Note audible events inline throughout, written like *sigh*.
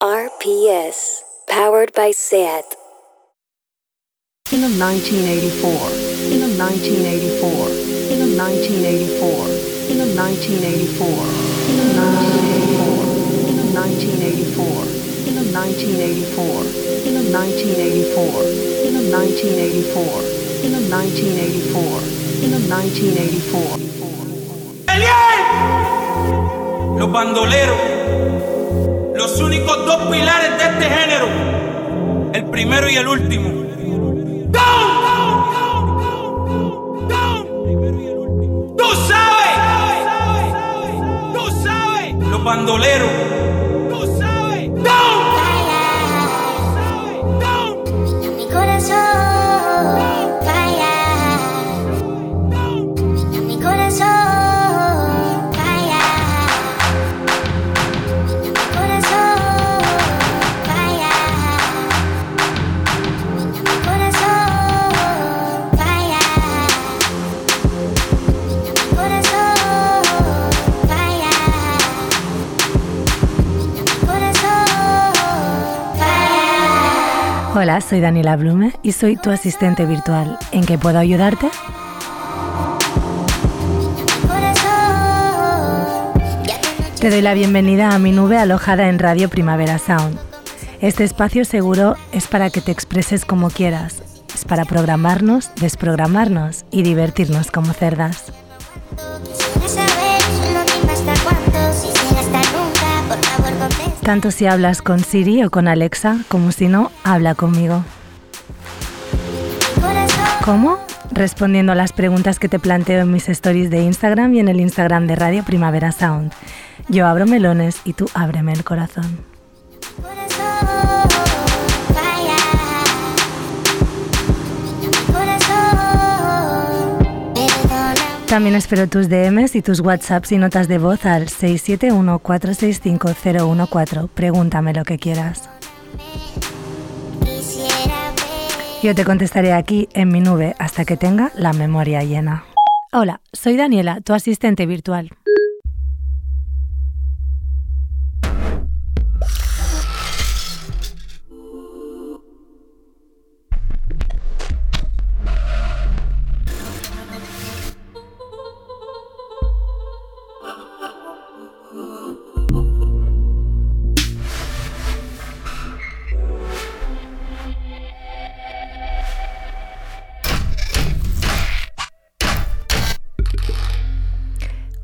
RPS, powered by SAT. In 1984, in 1984, in 1984, in 1984, in 1984, in 1984, in 1984, in 1984, in 1984, in 1984, Los bandoleros, los únicos dos pilares de este género, el primero y el último. ¡Go! ¡Tú sabes! ¡Tú sabes! Los bandoleros. Hola, soy Daniela Blume y soy tu asistente virtual. ¿En qué puedo ayudarte? Te doy la bienvenida a mi nube alojada en Radio Primavera Sound. Este espacio seguro es para que te expreses como quieras. Es para programarnos, desprogramarnos y divertirnos como cerdas. Tanto si hablas con Siri o con Alexa, como si no, habla conmigo. ¿Cómo? Respondiendo a las preguntas que te planteo en mis stories de Instagram y en el Instagram de Radio Primavera Sound. Yo abro melones y tú ábreme el corazón, También espero tus DMs y tus WhatsApps y notas de voz al 671-465-014. Pregúntame lo que quieras. Yo te contestaré aquí en mi nube hasta que tenga la memoria llena. Hola, soy Daniela, tu asistente virtual.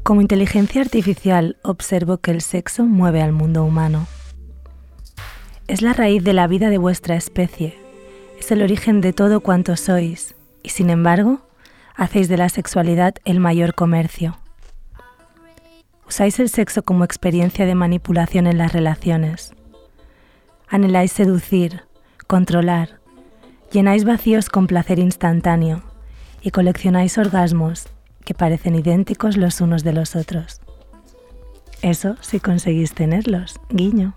Como inteligencia artificial observo que el sexo mueve al mundo humano. Es la raíz de la vida de vuestra especie, es el origen de todo cuanto sois, y sin embargo, hacéis de la sexualidad el mayor comercio. Usáis el sexo como experiencia de manipulación en las relaciones. Anheláis seducir, controlar, llenáis vacíos con placer instantáneo y coleccionáis orgasmos que parecen idénticos los unos de los otros. Eso si conseguís tenerlos, guiño.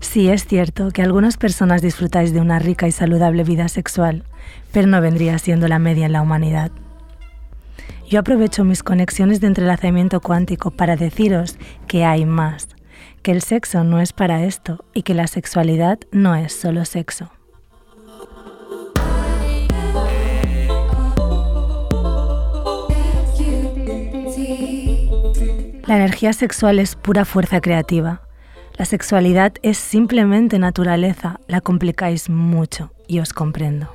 Sí, es cierto que algunas personas disfrutáis de una rica y saludable vida sexual, pero no vendría siendo la media en la humanidad. Yo aprovecho mis conexiones de entrelazamiento cuántico para deciros que hay más, que el sexo no es para esto y que la sexualidad no es solo sexo. La energía sexual es pura fuerza creativa. La sexualidad es simplemente naturaleza. La complicáis mucho y os comprendo.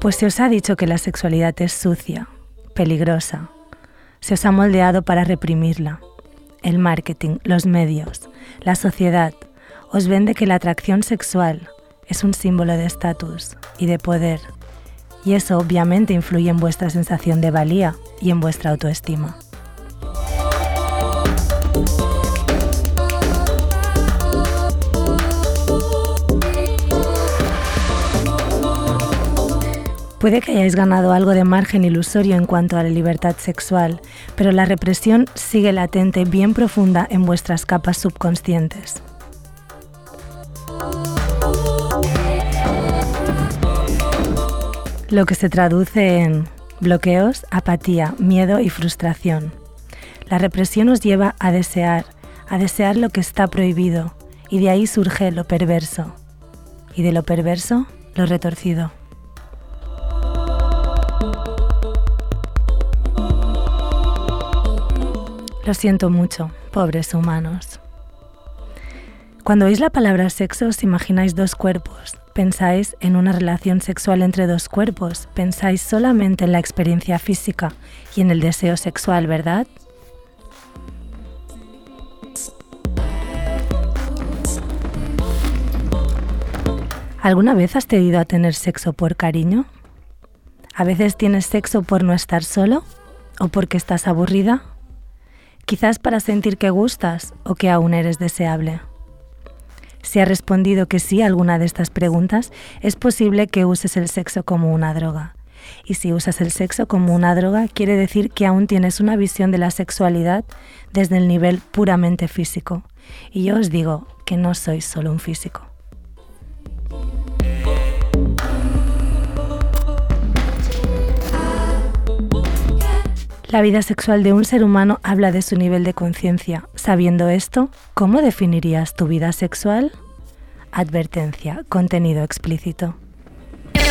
Pues se os ha dicho que la sexualidad es sucia, peligrosa. Se os ha moldeado para reprimirla. El marketing, los medios, la sociedad os vende que la atracción sexual es un símbolo de estatus y de poder. Y eso obviamente influye en vuestra sensación de valía y en vuestra autoestima. Puede que hayáis ganado algo de margen ilusorio en cuanto a la libertad sexual, pero la represión sigue latente bien profunda en vuestras capas subconscientes. lo que se traduce en bloqueos, apatía, miedo y frustración. La represión nos lleva a desear, a desear lo que está prohibido, y de ahí surge lo perverso, y de lo perverso, lo retorcido. Lo siento mucho, pobres humanos. Cuando oís la palabra sexo os imagináis dos cuerpos, pensáis en una relación sexual entre dos cuerpos, pensáis solamente en la experiencia física y en el deseo sexual, ¿verdad? ¿Alguna vez has tenido a tener sexo por cariño? ¿A veces tienes sexo por no estar solo? ¿O porque estás aburrida? Quizás para sentir que gustas o que aún eres deseable. Si has respondido que sí a alguna de estas preguntas, es posible que uses el sexo como una droga. Y si usas el sexo como una droga, quiere decir que aún tienes una visión de la sexualidad desde el nivel puramente físico. Y yo os digo que no sois solo un físico. La vida sexual de un ser humano habla de su nivel de conciencia. Sabiendo esto, ¿cómo definirías tu vida sexual? Advertencia, contenido explícito.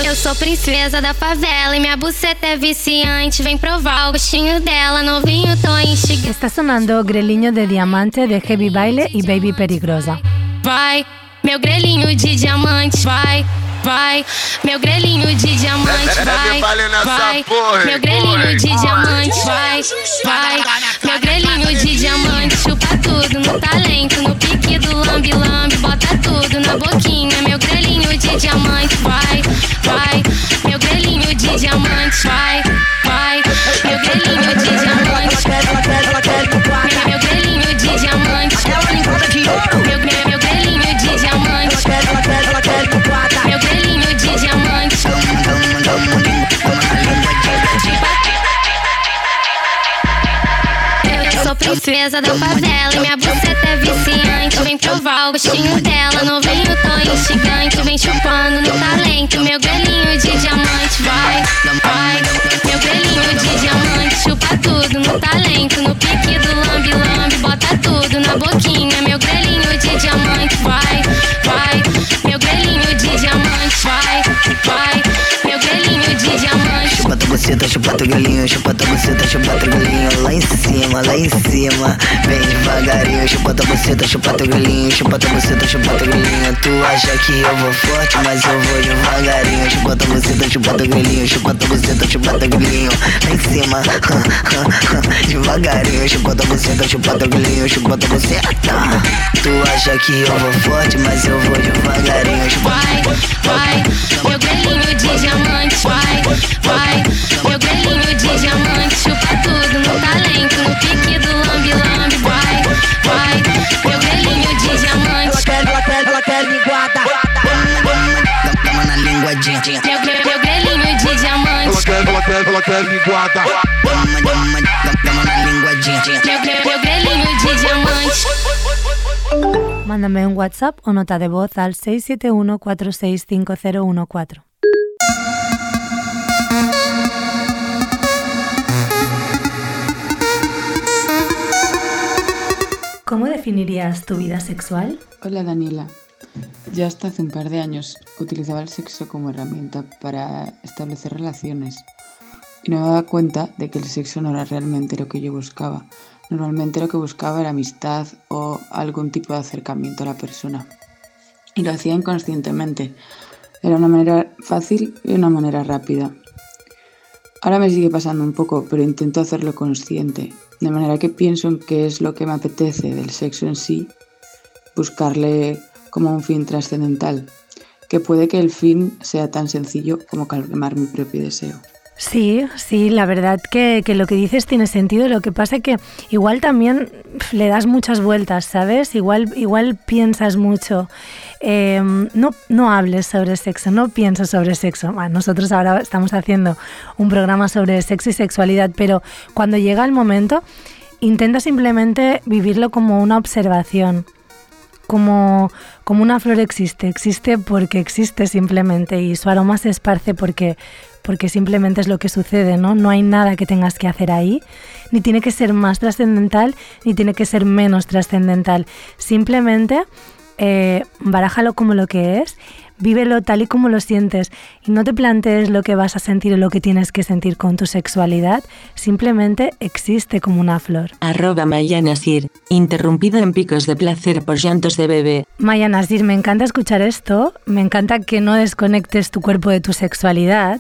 Eu sou princesa da favela e minha buceta é viciante. Vem provar o gostinho dela, novinho, tô instigante. Está sonando Greliño de Diamante de Heavy Baile y Baby Perigrosa. Vai, meu grelhinho de diamante, vai. Vai, meu grelhinho de diamante, vai, vai, meu grelhinho de diamante, vai, vai, meu grelhinho de diamante, chupa tudo no talento, no pique do lambe lambe, bota tudo na boquinha, meu grelhinho de diamante, vai, vai, meu grelhinho de diamante, vai, vai, princesa da favela minha buceta é viciante. Vem provar o gostinho dela, novinho, tô instigante. Vem chupando no talento, meu grelhinho de diamante. Vai, vai, meu grelhinho de diamante. Chupa tudo no talento, no pique do lambe lambe. Bota tudo na boquinha, meu grelhinho de diamante. Vai, vai, meu grelhinho de diamante. Vai, vai, meu grelhinho de diamante. Chupa tua buceta, chupa teu galinho, chupa tua buceta, chupa teu galinho Lá em cima, lá em cima, vem devagarinho. Chupa tua buceta, chupa teu galinho, chupa tua buceta, chupa teu galinho Tu acha que eu vou forte, mas eu vou devagarinho. Chupa tua buceta, chupa teu galinho, chupa tua buceta, chupa teu galinho Lá em cima, *laughs* devagarinho. Chupa tua buceta, chupa teu galinho, chupa tua buceta Tu acha que eu vou forte, mas eu vou devagarinho. Chupa Vai, vai, meu grelhinho de diamante. Vai, vai, meu grelhinho de diamante. Chupa tudo no talento, no pique do lambe lambe. Vai, vai, meu grelhinho de diamante. ela quer, ela quer linguada Toma na linguadinha Meu, meu, grelhinho de diamante. quer, ela quer, ela quer. Toma, toma, toma na linguadinha Meu, meu, meu grelhinho de diamante. Mándame un WhatsApp o nota de voz al 671 465014. ¿Cómo definirías tu vida sexual? Hola Daniela. Ya hasta hace un par de años utilizaba el sexo como herramienta para establecer relaciones y no me daba cuenta de que el sexo no era realmente lo que yo buscaba. Normalmente lo que buscaba era amistad o algún tipo de acercamiento a la persona. Y lo hacía inconscientemente. Era una manera fácil y una manera rápida. Ahora me sigue pasando un poco, pero intento hacerlo consciente, de manera que pienso en qué es lo que me apetece del sexo en sí, buscarle como un fin trascendental, que puede que el fin sea tan sencillo como calmar mi propio deseo. Sí, sí, la verdad que, que lo que dices tiene sentido. Lo que pasa es que igual también le das muchas vueltas, ¿sabes? Igual, igual piensas mucho. Eh, no, no hables sobre sexo, no pienses sobre sexo. Bueno, nosotros ahora estamos haciendo un programa sobre sexo y sexualidad, pero cuando llega el momento, intenta simplemente vivirlo como una observación como, como una flor existe, existe porque existe simplemente y su aroma se esparce porque, porque simplemente es lo que sucede, ¿no? No hay nada que tengas que hacer ahí, ni tiene que ser más trascendental, ni tiene que ser menos trascendental. Simplemente eh, barájalo como lo que es vívelo tal y como lo sientes y no te plantees lo que vas a sentir o lo que tienes que sentir con tu sexualidad, simplemente existe como una flor. Arroba Maya Nasir, interrumpido en picos de placer por llantos de bebé. Maya Nasir, me encanta escuchar esto, me encanta que no desconectes tu cuerpo de tu sexualidad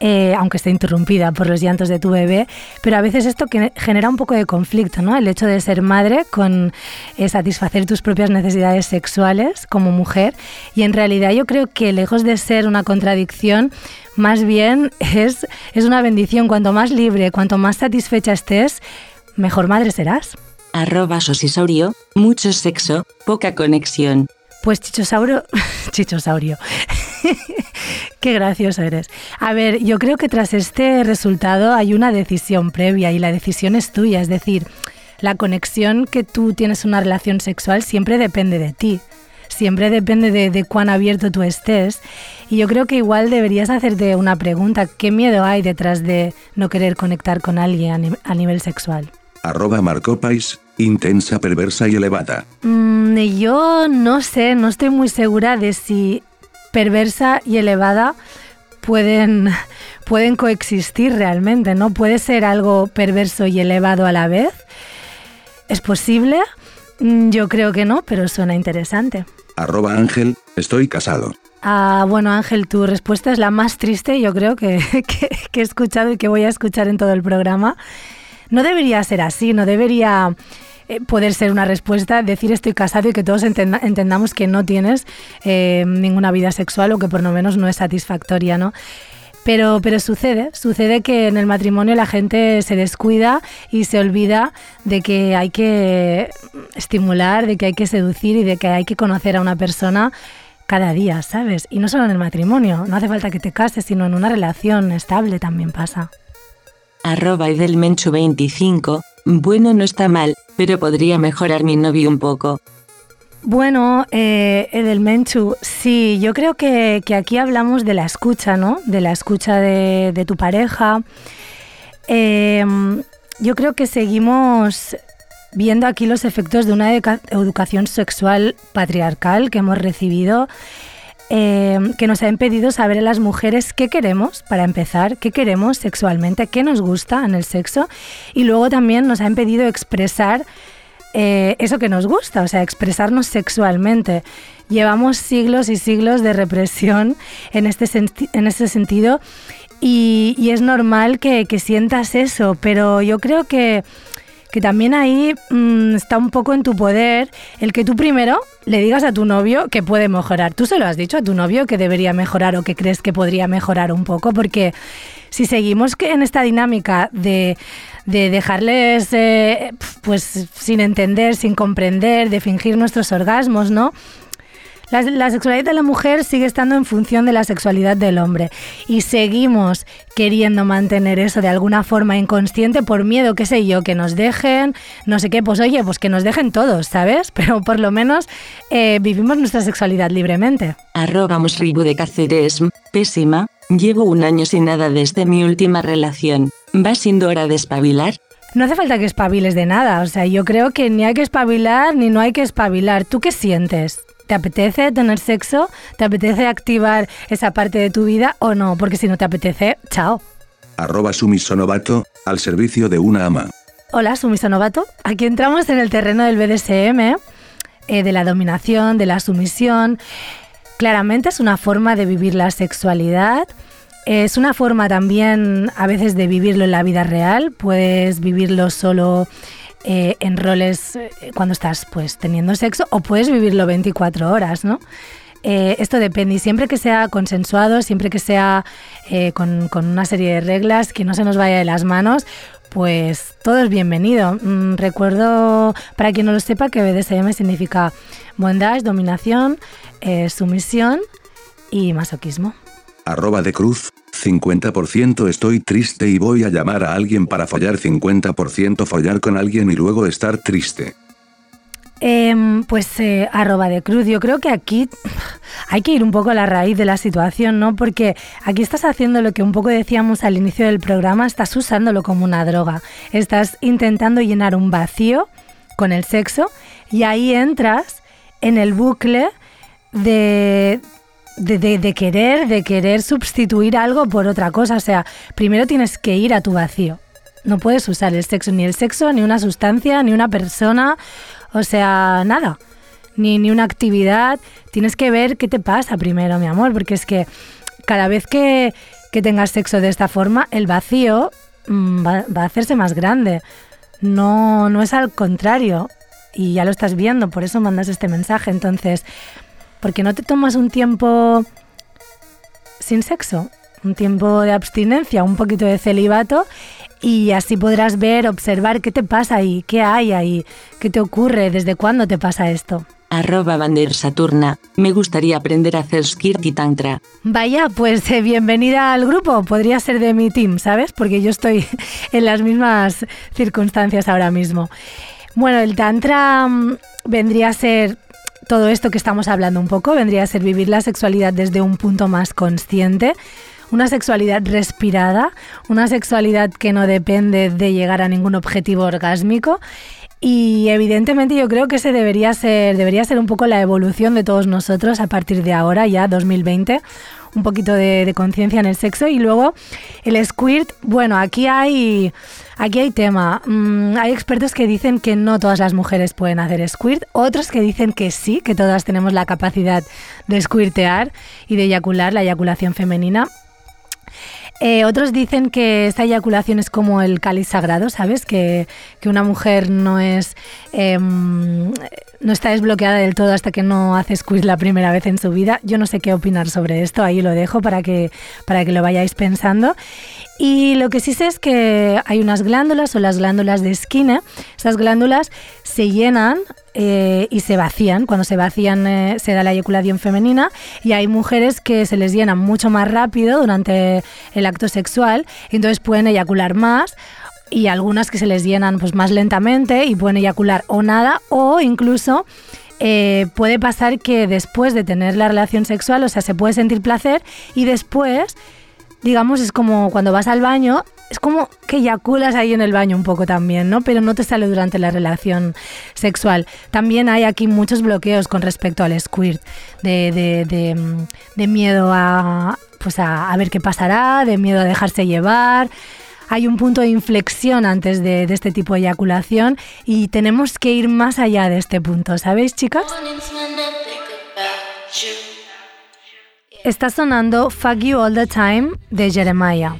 eh, aunque esté interrumpida por los llantos de tu bebé, pero a veces esto genera un poco de conflicto, ¿no? El hecho de ser madre con eh, satisfacer tus propias necesidades sexuales como mujer y en realidad yo creo que lejos de ser una contradicción, más bien *laughs* es, es una bendición. Cuanto más libre, cuanto más satisfecha estés, mejor madre serás. Arroba sosisaurio, mucho sexo, poca conexión. Pues chichosaurio, *laughs* chichosaurio. *laughs* Qué gracioso eres. A ver, yo creo que tras este resultado hay una decisión previa y la decisión es tuya, es decir, la conexión que tú tienes en una relación sexual siempre depende de ti, siempre depende de, cuán abierto tú estés. Y yo creo que igual deberías hacerte una pregunta, ¿qué miedo hay detrás de no querer conectar con alguien a, nivel sexual? Arroba Marcopais, intensa, perversa y elevada. Mm, yo no sé, no estoy muy segura de si perversa y elevada pueden, *laughs* pueden coexistir realmente, ¿no? Puede ser algo perverso y elevado a la vez. ¿Es posible? Mm, yo creo que no, pero suena interesante. Arroba Ángel, estoy casado. Ah, bueno Ángel, tu respuesta es la más triste, yo creo que, *laughs* que he escuchado y que voy a escuchar en todo el programa. No debería ser así, no debería eh, poder ser una respuesta, decir estoy casado y que todos entendamos que no tienes eh, ninguna vida sexual o que por lo menos no es satisfactoria, ¿no? Pero, pero sucede, sucede que en el matrimonio la gente se descuida y se olvida de que hay que estimular, de que hay que seducir y de que hay que conocer a una persona cada día, ¿sabes? Y no solo en el matrimonio, no hace falta que te cases, sino en una relación estable también pasa. Arroba Menchu 25 bueno, no está mal, pero podría mejorar mi novio un poco. Bueno, eh, Edelmenchu, sí, yo creo que, aquí hablamos de la escucha, ¿no? De la escucha de, tu pareja. Em, yo creo que seguimos viendo aquí los efectos de una educación sexual patriarcal que hemos recibido Em, que nos ha impedido saber a las mujeres qué queremos, para empezar, qué queremos sexualmente, qué nos gusta en el sexo, y luego también nos ha impedido expresar eh, eso que nos gusta, o sea, expresarnos sexualmente. Llevamos siglos y siglos de represión en este, en este sentido y, es normal que, que sientas eso, pero yo creo que que también ahí mm, está un poco en tu poder el que tú primero le digas a tu novio que puede mejorar. Tú se lo has dicho a tu novio que debería mejorar o que crees que podría mejorar un poco, porque si seguimos en esta dinámica de, dejarles eh, pues sin entender, sin comprender, de fingir nuestros orgasmos, ¿no? La, sexualidad de la mujer sigue estando en función de la sexualidad del hombre y seguimos queriendo mantener eso de alguna forma inconsciente por miedo, qué sé yo, que nos dejen, no sé qué, pues oye, pues que nos dejen todos, ¿sabes? *laughs* Pero por lo menos eh, vivimos nuestra sexualidad libremente. Arroba ribu de Cáceres, pésima, llevo un año sin nada desde mi última relación. ¿Va siendo hora de espabilar? No hace falta que espabiles de nada, o sea, yo creo que ni hay que espabilar ni no hay que espabilar. ¿Tú qué sientes? ¿Te apetece tener sexo? ¿Te apetece activar esa parte de tu vida o no? Porque si no te apetece, chao. Arroba sumisonovato, al servicio de una ama. Hola, sumisonovato. Aquí entramos en el terreno del BDSM, eh, de la dominación, de la sumisión. Claramente es una forma de vivir la sexualidad. Es una forma también a veces de vivirlo en la vida real. Puedes vivirlo solo eh, en roles eh, cuando estás pues teniendo sexo o puedes vivirlo 24 horas, ¿no? Eh, esto depende y siempre que sea consensuado, siempre que sea con, una serie de reglas, que no se nos vaya de las manos, pues todo es bienvenido. Mm, recuerdo, para quien no lo sepa, que BDSM significa bondage, dominación, sumisión y masoquismo. De cruz, 50% estoy triste y voy a llamar a alguien para follar 50% follar con alguien y luego estar triste. Em, pues eh, arroba de cruz, yo creo que aquí hay que ir un poco a la raíz de la situación, ¿no? Porque aquí estás haciendo lo que un poco decíamos al inicio del programa, estás usándolo como una droga, estás intentando llenar un vacío con el sexo y ahí entras en el bucle de, de, querer, de querer sustituir algo por otra cosa. O sea, primero tienes que ir a tu vacío. No puedes usar el sexo, ni el sexo, ni una sustancia, ni una persona, o sea, nada. Ni, ni una actividad. Tienes que ver qué te pasa primero, mi amor, porque es que cada vez que, que tengas sexo de esta forma, el vacío mmm, va, va a hacerse más grande. No, no es al contrario. Y ya lo estás viendo, por eso mandas este mensaje. Entonces, ¿por qué no te tomas un tiempo sin sexo? Un tiempo de abstinencia, un poquito de celibato y así podrás ver, observar qué te pasa ahí, qué hay ahí, qué te ocurre, desde cuándo te pasa esto. Arroba Bander Saturna. Me gustaría aprender a hacer skirt y tantra. Vaya, pues eh, bienvenida al grupo. Podría ser de mi team, ¿sabes? Porque yo estoy *laughs* en las mismas circunstancias ahora mismo. Bueno, el tantra mm, vendría a ser todo esto que estamos hablando un poco, vendría a ser vivir la sexualidad desde un punto más consciente, una sexualidad respirada, una sexualidad que no depende de llegar a ningún objetivo orgásmico. Y evidentemente yo creo que ese debería ser, debería ser un poco la evolución de todos nosotros a partir de ahora, ya 2020, un poquito de, de conciencia en el sexo. Y luego el squirt, bueno, aquí hay, aquí hay tema. Mm, hay expertos que dicen que no todas las mujeres pueden hacer squirt, otros que dicen que sí, que todas tenemos la capacidad de squirtear y de eyacular, la eyaculación femenina. Eh, otros dicen que esta eyaculación es como el cáliz sagrado, ¿sabes? Que, que una mujer no es eh, no está desbloqueada del todo hasta que no hace squirt la primera vez en su vida. Yo no sé qué opinar sobre esto, ahí lo dejo para que, para que lo vayáis pensando. Y lo que sí sé es que hay unas glándulas o las glándulas de Skinner. Estas glándulas se llenan eh, y se vacían. Cuando se vacían eh, se da la eyaculación femenina y hay mujeres que se les llenan mucho más rápido durante el acto sexual y entonces pueden eyacular más y algunas que se les llenan pues más lentamente y pueden eyacular o nada o incluso eh, puede pasar que después de tener la relación sexual, o sea, se puede sentir placer y después digamos, es como cuando vas al baño, es como que eyaculas ahí en el baño un poco también, ¿no? Pero no te sale durante la relación sexual. También hay aquí muchos bloqueos con respecto al squirt, de, de, de, de miedo a, pues a, a, ver qué pasará, de miedo a dejarse llevar. Hay un punto de inflexión antes de, de este tipo de eyaculación y tenemos que ir más allá de este punto, ¿sabéis, chicas? Está sonando Fuck You All the Time de Jeremiah.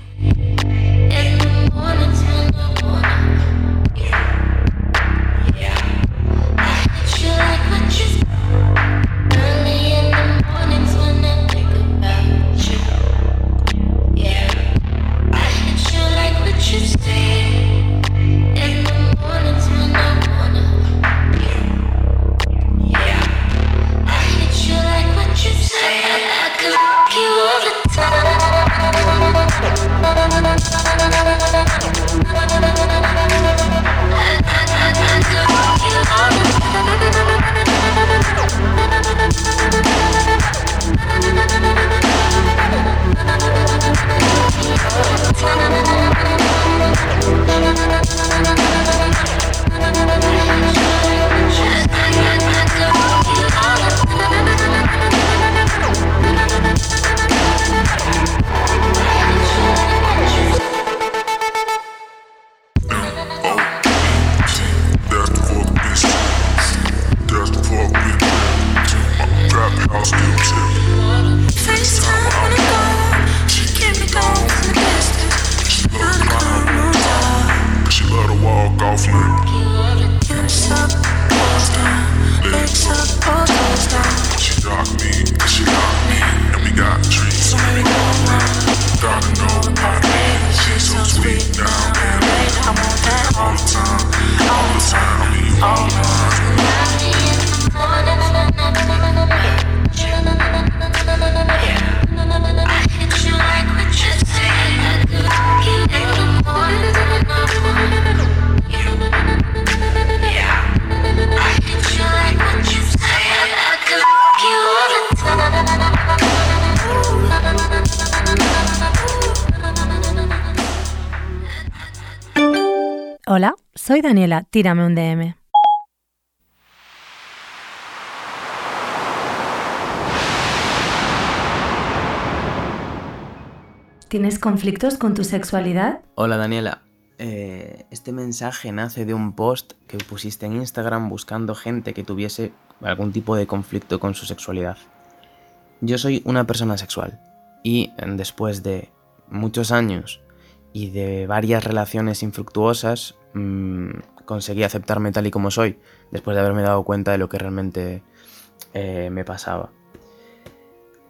Daniela, tírame un DM. ¿Tienes conflictos con tu sexualidad? Hola Daniela, eh, este mensaje nace de un post que pusiste en Instagram buscando gente que tuviese algún tipo de conflicto con su sexualidad. Yo soy una persona sexual y después de muchos años y de varias relaciones infructuosas mmm, conseguí aceptarme tal y como soy después de haberme dado cuenta de lo que realmente eh, me pasaba.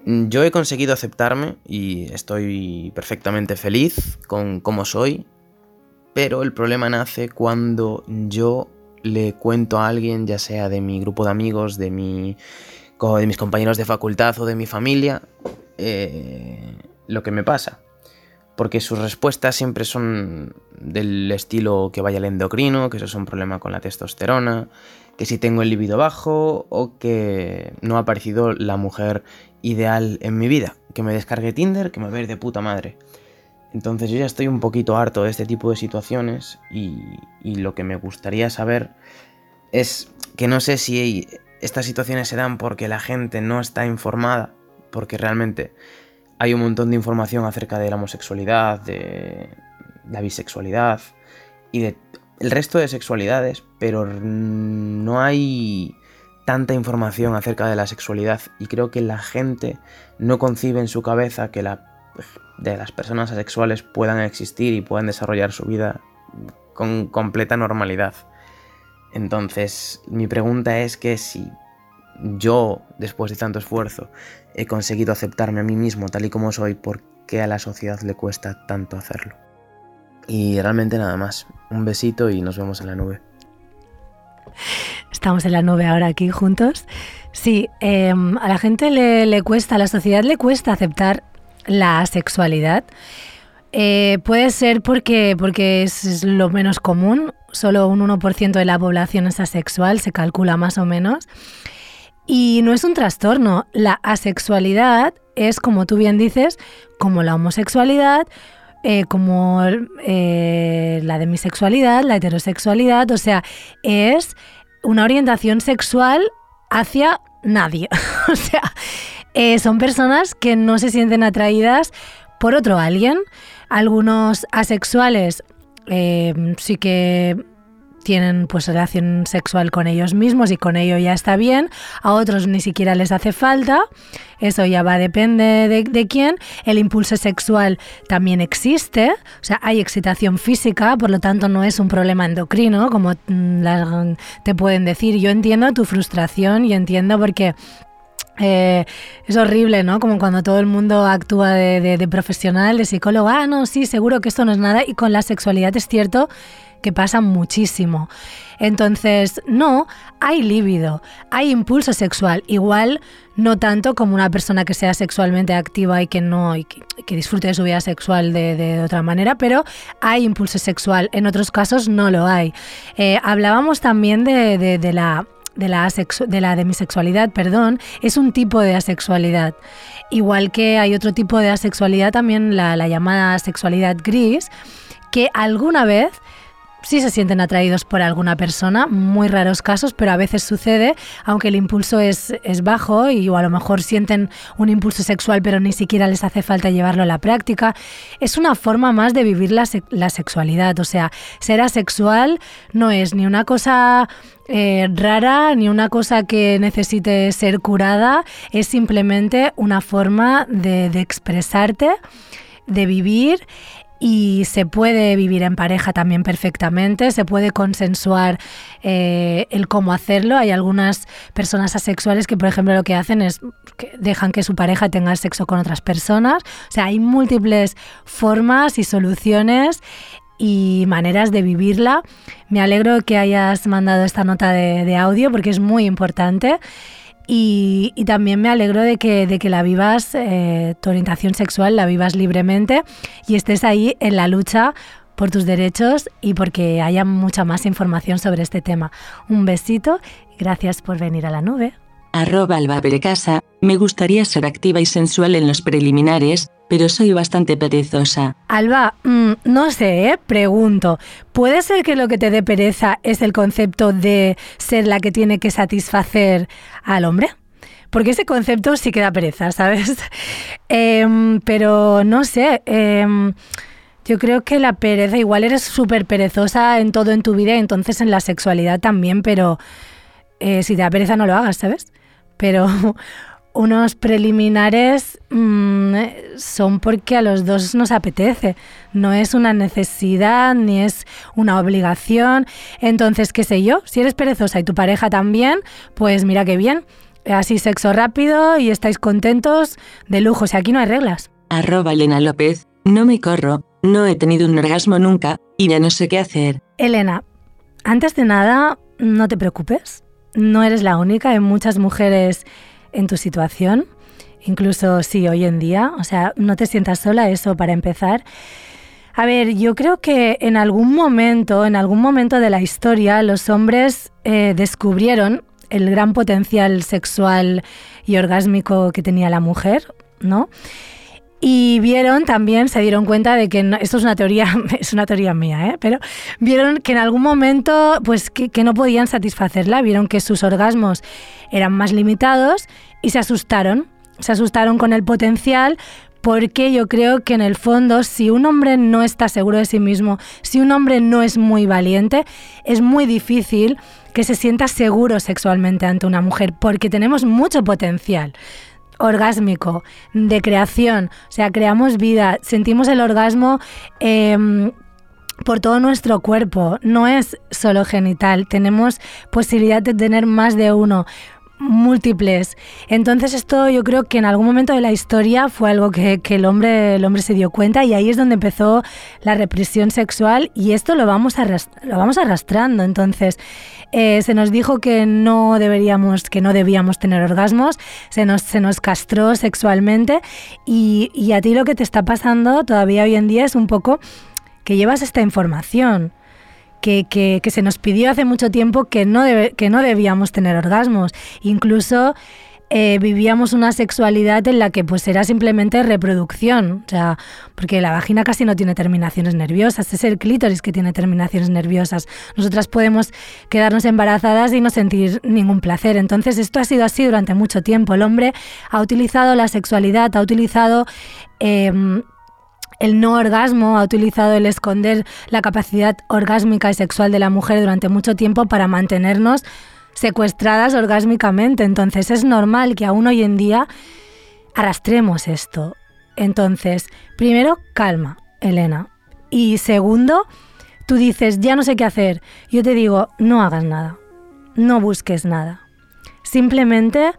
Yo he conseguido aceptarme y estoy perfectamente feliz con cómo soy, pero el problema nace cuando yo le cuento a alguien, ya sea de mi grupo de amigos, de, mi, de mis compañeros de facultad o de mi familia, eh, lo que me pasa. Porque sus respuestas siempre son del estilo que vaya al endocrino, que eso es un problema con la testosterona, que si tengo el libido bajo o que no ha aparecido la mujer ideal en mi vida. Que me descargue Tinder, que me ve de puta madre. Entonces yo ya estoy un poquito harto de este tipo de situaciones y, lo que me gustaría saber es que no sé si estas situaciones se dan porque la gente no está informada, porque realmente hay un montón de información acerca de la homosexualidad, de la bisexualidad y de el resto de sexualidades, pero no hay tanta información acerca de la sexualidad y creo que la gente no concibe en su cabeza que de las personas asexuales puedan existir y puedan desarrollar su vida con completa normalidad. Entonces, mi pregunta es que si yo, después de tanto esfuerzo, he conseguido aceptarme a mí mismo tal y como soy, ¿por qué a la sociedad le cuesta tanto hacerlo? Y realmente nada más. Un besito y nos vemos en la nube. Estamos en la nube ahora aquí juntos. Sí, eh, a la gente le, cuesta, a la sociedad le cuesta aceptar la sexualidad. Eh, puede ser porque, porque es lo menos común, solo un 1% de la población es asexual, se calcula más o menos. Y no es un trastorno, la asexualidad es, como tú bien dices, como la homosexualidad, eh, como eh, la demisexualidad, la heterosexualidad, o sea, es una orientación sexual hacia nadie. *laughs* o sea, eh, son personas que no se sienten atraídas por otro alguien. Algunos asexuales eh, sí que tienen pues relación sexual con ellos mismos y con ello ya está bien, a otros ni siquiera les hace falta, eso ya va, depende de, de, quién, el impulso sexual también existe, o sea, hay excitación física, por lo tanto no es un problema endocrino, como mm, te pueden decir, yo entiendo tu frustración y entiendo porque eh, es horrible, ¿no? Como cuando todo el mundo actúa de, de, de, profesional, de psicólogo, ah, no, sí, seguro que esto no es nada, y con la sexualidad es cierto que pasa muchísimo. Entonces, no, hay líbido, hay impulso sexual, igual no tanto como una persona que sea sexualmente activa y que no y que, disfrute de su vida sexual de, de, otra manera, pero hay impulso sexual. En otros casos no lo hay. Eh, hablábamos también de, de la de la, de la demisexualidad, perdón, es un tipo de asexualidad. Igual que hay otro tipo de asexualidad, también la, la llamada sexualidad gris, que alguna vez sí se sienten atraídos por alguna persona, muy raros casos, pero a veces sucede, aunque el impulso es, es bajo y o a lo mejor sienten un impulso sexual pero ni siquiera les hace falta llevarlo a la práctica. Es una forma más de vivir la, la sexualidad, o sea, ser asexual no es ni una cosa eh, rara ni una cosa que necesite ser curada, es simplemente una forma de, de expresarte, de vivir y se puede vivir en pareja también perfectamente, se puede consensuar eh, el cómo hacerlo. Hay algunas personas asexuales que, por ejemplo, lo que hacen es que dejan que su pareja tenga sexo con otras personas. O sea, hay múltiples formas y soluciones y maneras de vivirla. Me alegro que hayas mandado esta nota de, de audio porque es muy importante. Y, también me alegro de que, de que la vivas, eh, tu orientación sexual, la vivas libremente y estés ahí en la lucha por tus derechos y porque haya mucha más información sobre este tema. Un besito gracias por venir a la nube. Arroba Alba Perecasa, me gustaría ser activa y sensual en los preliminares, pero soy bastante perezosa. Alba, mm, no sé, ¿eh? pregunto. ¿Puede ser que lo que te dé pereza es el concepto de ser la que tiene que satisfacer al hombre? Porque ese concepto sí que da pereza, *laughs* ¿sabes? Em, pero no sé. em, yo creo que la pereza, igual eres súper perezosa en todo en tu vida, entonces en la sexualidad también, pero eh, si te da pereza no lo hagas, ¿sabes? Pero *laughs* unos preliminares mm, eh, son porque a los dos nos apetece, no es una necesidad ni es una obligación. Entonces, qué sé yo, si eres perezosa y tu pareja también, pues mira qué bien. Así sexo rápido y estáis contentos de lujo, o sea, aquí no hay reglas. Arroba Elena López, no me corro, no he tenido un orgasmo nunca, y ya no sé qué hacer. Elena, antes de nada, no te preocupes. No eres la única, hay muchas mujeres en tu situación, incluso sí, hoy en día. O sea, no te sientas sola, eso para empezar. A ver, yo creo que en algún momento, en algún momento de la historia, los hombres eh, descubrieron el gran potencial sexual y orgásmico que tenía la mujer, ¿no? Y vieron también, se dieron cuenta de que, no- esto es una teoría, *laughs* es una teoría mía, ¿eh? pero vieron que en algún momento, pues que, que no podían satisfacerla, vieron que sus orgasmos eran más limitados y se asustaron, se asustaron con el potencial porque yo creo que en el fondo si un hombre no está seguro de sí mismo, si un hombre no es muy valiente, es muy difícil que se sienta seguro sexualmente ante una mujer porque tenemos mucho potencial orgásmico, de creación, o sea, creamos vida, sentimos el orgasmo em, por todo nuestro cuerpo, no es solo genital, tenemos posibilidad de tener más de uno múltiples. Entonces esto yo creo que en algún momento de la historia fue algo que, el, hombre, el hombre se dio cuenta y ahí es donde empezó la represión sexual y esto lo vamos, lo vamos arrastrando. Entonces eh, se nos dijo que no deberíamos, que no debíamos tener orgasmos, se nos, se nos castró sexualmente y, y a ti lo que te está pasando todavía hoy en día es un poco que llevas esta información que, que- se nos pidió hace mucho tiempo que no, que no debíamos tener orgasmos. Incluso eh, vivíamos una sexualidad en la que pues era simplemente reproducción, o sea, porque la vagina casi no tiene terminaciones nerviosas, es el clítoris que tiene terminaciones nerviosas. Nosotras podemos quedarnos embarazadas y no sentir ningún placer. Entonces esto ha sido así durante mucho tiempo. El hombre ha utilizado la sexualidad, ha utilizado... em, el no orgasmo, ha utilizado el esconder la capacidad orgásmica y sexual de la mujer durante mucho tiempo para mantenernos secuestradas orgásmicamente. Entonces es normal que aún hoy en día arrastremos esto. Entonces, primero, calma, Elena. Y segundo, tú dices, ya no sé qué hacer. Yo te digo, no hagas nada. No busques nada. Simplemente,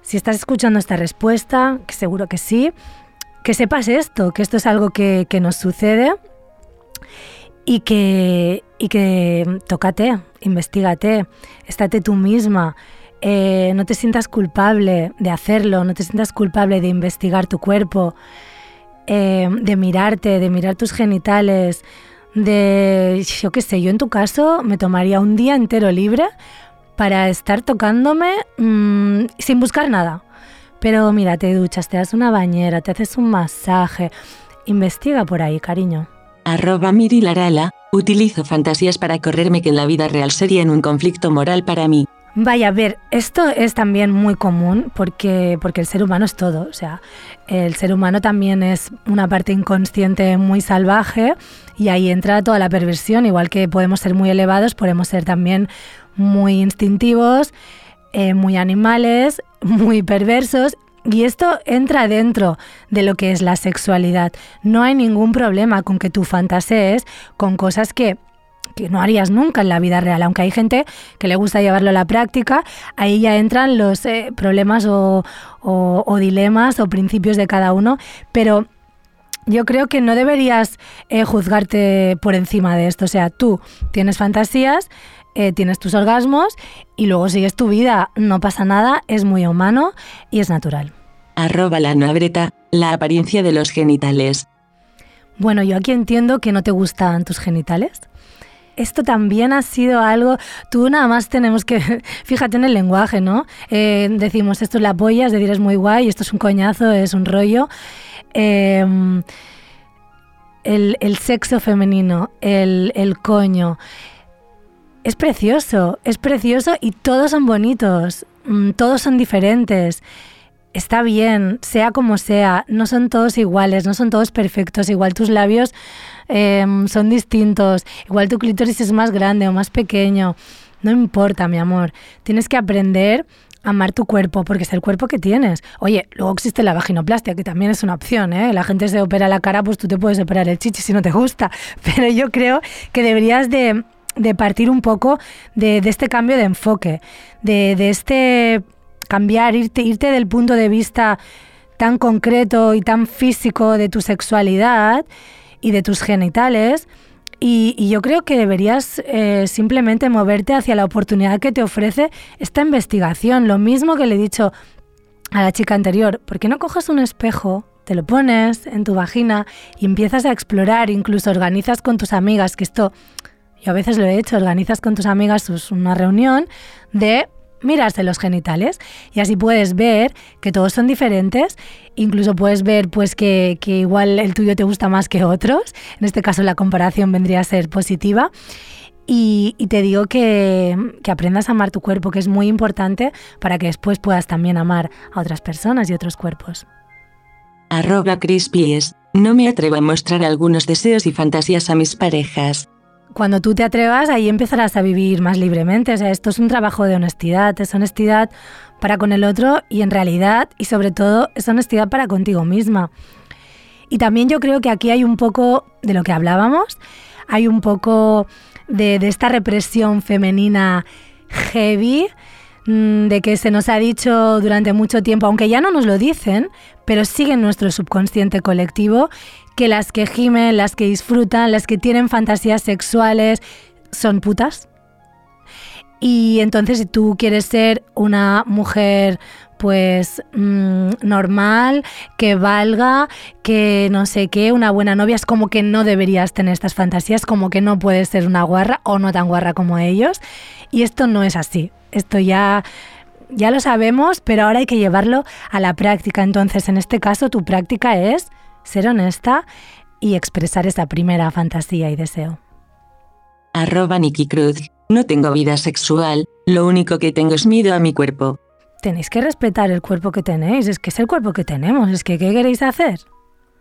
si estás escuchando esta respuesta, que seguro que sí, que sepas esto, que esto es algo que, que nos sucede y que, y que tócate, investigate, estate tú misma, eh, no te sientas culpable de hacerlo, no te sientas culpable de investigar tu cuerpo, eh, de mirarte, de mirar tus genitales, de, yo qué sé, yo en tu caso me tomaría un día entero libre para estar tocándome mm, sin buscar nada. Pero mira, te duchas, te das una bañera, te haces un masaje. Investiga por ahí, cariño. Arroba Miri Larala, utilizo fantasías para correrme que en la vida real serían un conflicto moral para mí. Vaya, a ver, esto es también muy común porque, porque el ser humano es todo. O sea, el ser humano también es una parte inconsciente muy salvaje y ahí entra toda la perversión. Igual que podemos ser muy elevados, podemos ser también muy instintivos, eh, muy animales, muy perversos. Y esto entra dentro de lo que es la sexualidad. No hay ningún problema con que tú fantasees con cosas que que no harías nunca en la vida real, aunque hay gente que le gusta llevarlo a la práctica, ahí ya entran los eh, problemas o, o- dilemas o principios de cada uno, pero yo creo que no deberías eh, juzgarte por encima de esto, o sea, tú tienes fantasías, eh, tienes tus orgasmos y luego sigues tu vida, no pasa nada, es muy humano y es natural. Arroba la noabreta, la apariencia de los genitales. Bueno, yo aquí entiendo que no te gustan tus genitales. esto también ha sido algo, tú nada más tenemos que, *laughs* fíjate en el lenguaje, ¿no? Eh, decimos esto es la polla, es decir, es muy guay, esto es un coñazo, es un rollo. Em, el, el, sexo femenino, el, el coño. Es precioso, es precioso y todos son bonitos, mm, todos son diferentes. Está bien, sea como sea, no son todos iguales, no son todos perfectos, igual tus labios em, son distintos, igual tu clítoris es más grande o más pequeño, no importa, mi amor, tienes que aprender a amar tu cuerpo, porque es el cuerpo que tienes. Oye, luego existe la vaginoplastia, que también es una opción, ¿eh? La gente se opera la cara, pues tú te puedes operar el chichi si no te gusta, *laughs* pero yo creo que deberías de, partir un poco de, este cambio de enfoque, de, de este cambiar, irte, irte del punto de vista tan concreto y tan físico de tu sexualidad y de tus genitales. Y, yo creo que deberías eh, simplemente moverte hacia la oportunidad que te ofrece esta investigación. Lo mismo que le he dicho a la chica anterior, ¿por qué no coges un espejo, te lo pones en tu vagina y empiezas a explorar, incluso organizas con tus amigas, que esto yo a veces lo he hecho, organizas con tus amigas una reunión de mirarse los genitales y así puedes ver que todos son diferentes, incluso puedes ver pues que, igual el tuyo te gusta más que otros, en este caso la comparación vendría a ser positiva. Y, te digo que, aprendas a amar tu cuerpo, que es muy importante para que después puedas también amar a otras personas y otros cuerpos. Arroba. No me atrevo a mostrar algunos deseos y fantasías a mis parejas cuando tú te atrevas, ahí empezarás a vivir más libremente. O sea, esto es un trabajo de honestidad, es honestidad para con el otro y en realidad, y sobre todo, es honestidad para contigo misma. Y también yo creo que aquí hay un poco de lo que hablábamos, hay un poco de, de esta represión femenina heavy, mm, de que se nos ha dicho durante mucho tiempo, aunque ya no nos lo dicen, pero sigue en nuestro subconsciente colectivo que las que gimen, las que disfrutan, las que tienen fantasías sexuales, son putas. Y entonces si tú quieres ser una mujer pues mm, normal, que valga, que no sé qué, una buena novia, es como que no deberías tener estas fantasías, como que no puedes ser una guarra o no tan guarra como ellos. Y esto no es así. Esto ya ya lo sabemos, pero ahora hay que llevarlo a la práctica. Entonces, en este caso, tu práctica es ser honesta y expresar esa primera fantasía y deseo. Arroba Nikki Cruz. No tengo vida sexual, lo único que tengo es miedo a mi cuerpo. Tenéis que respetar el cuerpo que tenéis, es que es el cuerpo que tenemos, es que ¿qué queréis hacer?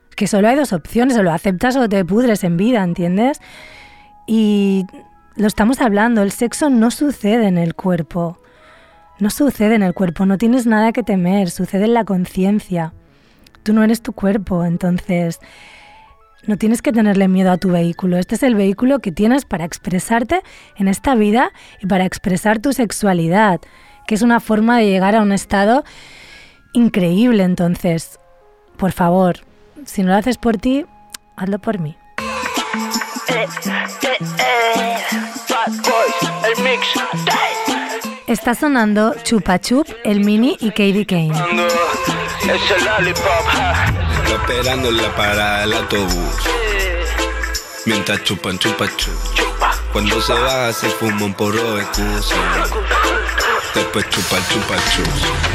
Es que solo hay dos opciones, o lo aceptas o te pudres en vida, ¿entiendes? Y lo estamos hablando, el sexo no sucede en el cuerpo. No sucede en el cuerpo, no tienes nada que temer, sucede en la conciencia. Tú no eres tu cuerpo, entonces no tienes que tenerle miedo a tu vehículo. Este es el vehículo que tienes para expresarte en esta vida y para expresar tu sexualidad, que es una forma de llegar a un estado increíble. Entonces, por favor, si no lo haces por ti, hazlo por mí. Está sonando Chupa Chup, el Mini y Katie Kane. Esperando en la parada del autobús. Mientras chupan chupa chupa. Cuando se baja se fuma un porro de excusa. Después chupa chupa chus.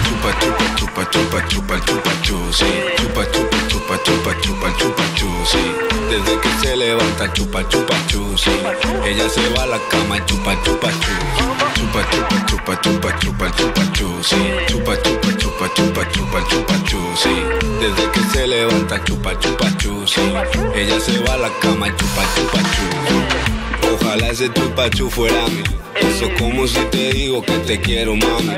Chupa chupa chupa chupa chupa chupa chus. Chupa chupa chupa chupa chupa chupa chus. Desde que se levanta chupa chupa chus. Ella se va a la cama chupa chupa chus chupa chupa chupa chupa chupa chupa chusi chupa chupa chupa chupa chupa chupa chusi desde que se levanta chupa chupa chusi ella se va a la cama chupa chupa chusi ojalá ese chupa chu fuera mí eso como si te digo que te quiero mami.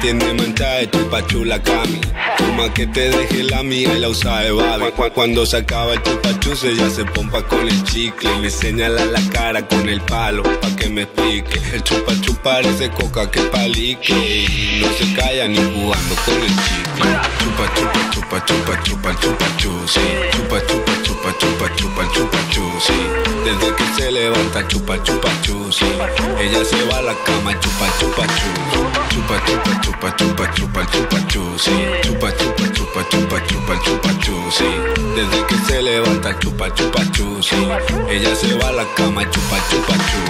Tiene mancha de chupa chula cami. Toma que te deje la amiga y la usa de babe Cuando se acaba el chupachus ella se pompa con el chicle Me señala la cara con el palo pa' que me explique. El chupachu parece coca que palique. No se calla ni jugando con el chicle. Chupa chupa chupa chupa chupa chupa chupa chupa chupa chupa chupa chupa chupa chupa Desde que se levanta, chupa, chupa, chu, sí. Ella se va a la cama, chupa, chupa, chu. Chupa, chupa, chupa, chupa, chupa, chupa, chu, sí. Chupa, chupa, chupa, chupa, chupa, chupa, chu, sí. Desde que se levanta, chupa, chupa, chu, sí. Ella se va a la cama, chupa, chupa, chu.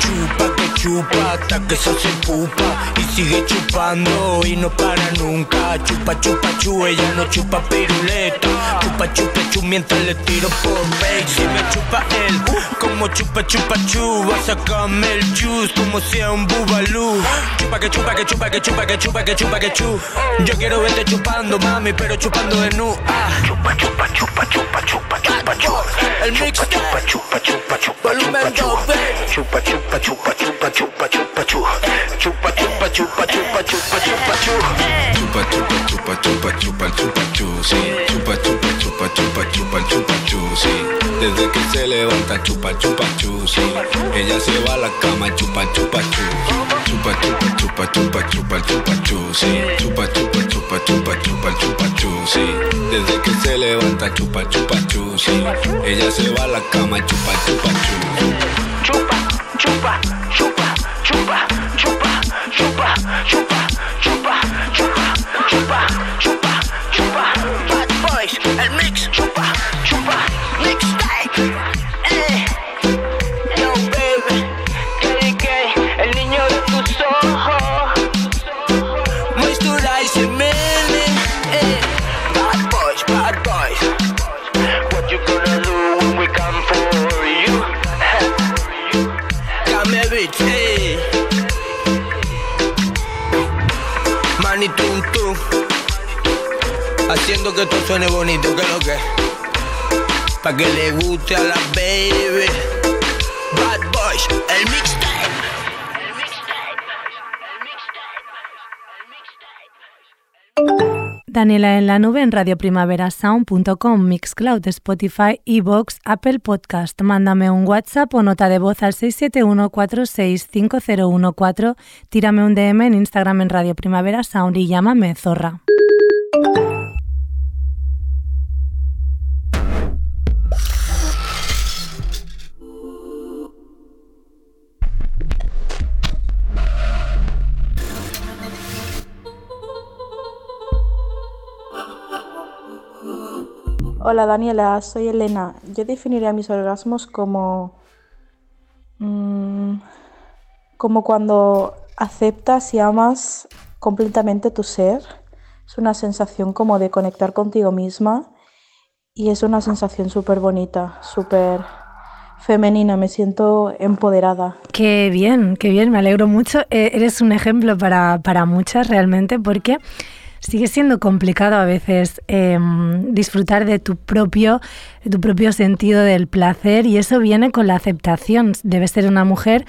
Chupa que chupa hasta que se pupa y sigue chupando y no para nunca. Chupa, chupa, chu, ella no chupa piruleta. Chupa, chupa, chu mientras le tiro por bake. Si me chupa él, como chupa, chupa, chu, va a sacarme el juice como sea un bubalú. Chupa que chupa, que chupa, que chupa, que chupa, que chupa, que chu. Yo quiero verte chupando, mami, pero chupando de nu. Ah. Chupa, chupa, chupa, chupa, chupa, chupa, chupa. El mix chupa, chupa, chupa, chupa, volumen 2, baby. Chupa, chupa, chupa, chupa, chupa, chupa, chu. Chupa, chupa, chupa, chupa, chupa, chupa, chu. Chupa, chupa, chupa, chupa, chupa, chupa, chu, sí. Chupa, chupa, chupa, chupa, chupa, chupa, chu, sí. Desde que se levanta, chupa, chupa, chu, sí. Ella se va a la cama, chupa, chupa, chu. Chupa, chupa, chupa, chupa, chupa, chupa, chu, sí. Chupa, chupa, chupa, chupa, chupa, chupa, chu, sí. Desde que se levanta, chupa, chupa, chu, sí. Ella se va a la cama, chupa, chupa, chu. Chupa, chupa, chupa, chupa, chupa, Haciendo que todo suene bonito, que lo que. Pa' que le guste a la baby. Bad boys, el mixtape. Daniela en la nube en radioprimaverasound.com, Mixcloud, Spotify, Evox, Apple Podcast. Mándame un WhatsApp o nota de voz al 671-465014. Tírame un DM en Instagram en Radio Primavera Sound y llámame Zorra. Hola Daniela, soy Elena. Yo definiría mis orgasmos como. mm, como cuando aceptas y amas completamente tu ser. Es una sensación como de conectar contigo misma y es una sensación súper bonita, súper femenina. Me siento empoderada. Qué bien, qué bien, me alegro mucho. Eh, eres un ejemplo para, para muchas realmente porque sigue siendo complicado a veces eh, disfrutar de tu propio de tu propio sentido del placer y eso viene con la aceptación. Debes ser una mujer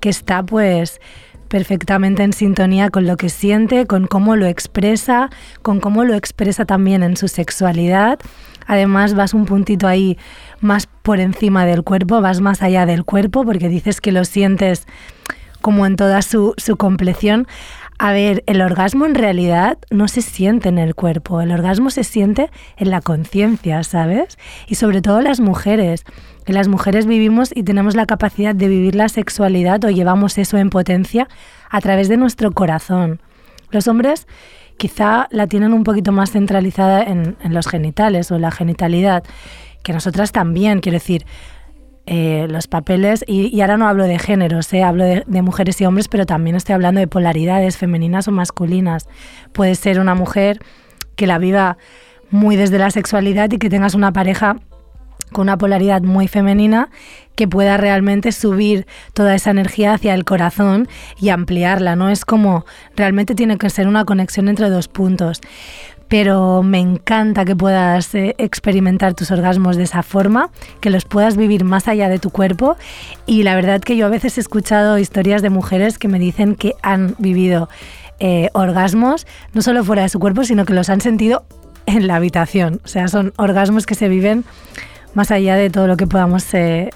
que está pues perfectamente en sintonía con lo que siente, con cómo lo expresa, con cómo lo expresa también en su sexualidad. Además vas un puntito ahí más por encima del cuerpo, vas más allá del cuerpo porque dices que lo sientes como en toda su, su compleción. A ver, el orgasmo en realidad no se siente en el cuerpo, el orgasmo se siente en la conciencia, ¿sabes? Y sobre todo las mujeres, que las mujeres vivimos y tenemos la capacidad de vivir la sexualidad o llevamos eso en potencia a través de nuestro corazón. Los hombres quizá la tienen un poquito más centralizada en, los genitales o la genitalidad, que nosotras también, quiero decir, eh, los papeles, y, ahora no hablo de géneros, eh, hablo de, de mujeres y hombres, pero también estoy hablando de polaridades femeninas o masculinas. Puede ser una mujer que la viva muy desde la sexualidad y que tengas una pareja con una polaridad muy femenina que pueda realmente subir toda esa energía hacia el corazón y ampliarla, ¿no? Es como realmente tiene que ser una conexión entre dos puntos. Pero me encanta que puedas eh, experimentar tus orgasmos de esa forma, que los puedas vivir más allá de tu cuerpo. Y la verdad que yo a veces he escuchado historias de mujeres que me dicen que han vivido eh, orgasmos no solo fuera de su cuerpo, sino que los han sentido en la habitación. O sea, son orgasmos que se viven más allá de todo lo que podamos eh,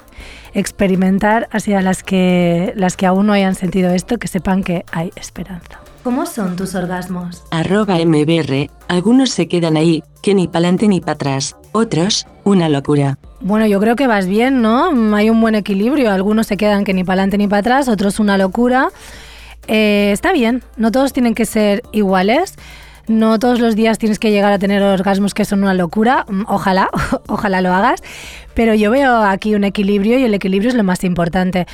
experimentar, así a las que, las que aún no hayan sentido esto, que sepan que hay esperanza. ¿Cómo son tus orgasmos? Arroba MBR, algunos se quedan ahí, que ni pa'lante ni para atrás, otros, una locura. Bueno, yo creo que vas bien, ¿no? Hay un buen equilibrio. Algunos se quedan que ni para adelante ni para atrás, otros una locura. Eh, está bien, no todos tienen que ser iguales. No todos los días tienes que llegar a tener orgasmos que son una locura. Mm, Ojalá, *laughs* ojalá lo hagas. Pero yo veo aquí un equilibrio y el equilibrio es lo más importante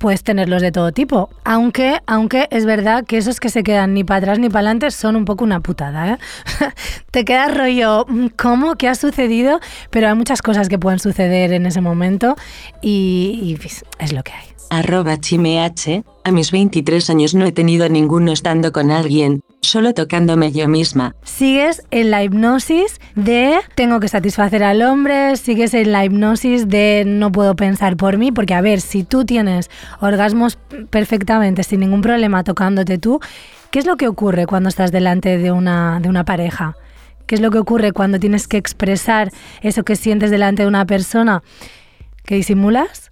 puedes tenerlos de todo tipo. Aunque, aunque es verdad que esos que se quedan ni para atrás ni para adelante son un poco una putada, ¿eh? *laughs* Te queda rollo, mm, ¿cómo? ¿Qué ha sucedido? Pero hay muchas cosas que pueden suceder en ese momento y, y pues, es lo que hay. Arroba chimeH, a mis 23 años no he tenido ninguno estando con alguien, solo tocándome yo misma. Sigues en la hipnosis de tengo que satisfacer al hombre, sigues en la hipnosis de no puedo pensar por mí, porque a ver, si tú tienes orgasmos perfectamente, sin ningún problema tocándote tú, ¿qué es lo que ocurre cuando estás delante de una, de una pareja? ¿Qué es lo que ocurre cuando tienes que expresar eso que sientes delante de una persona? ¿Que disimulas?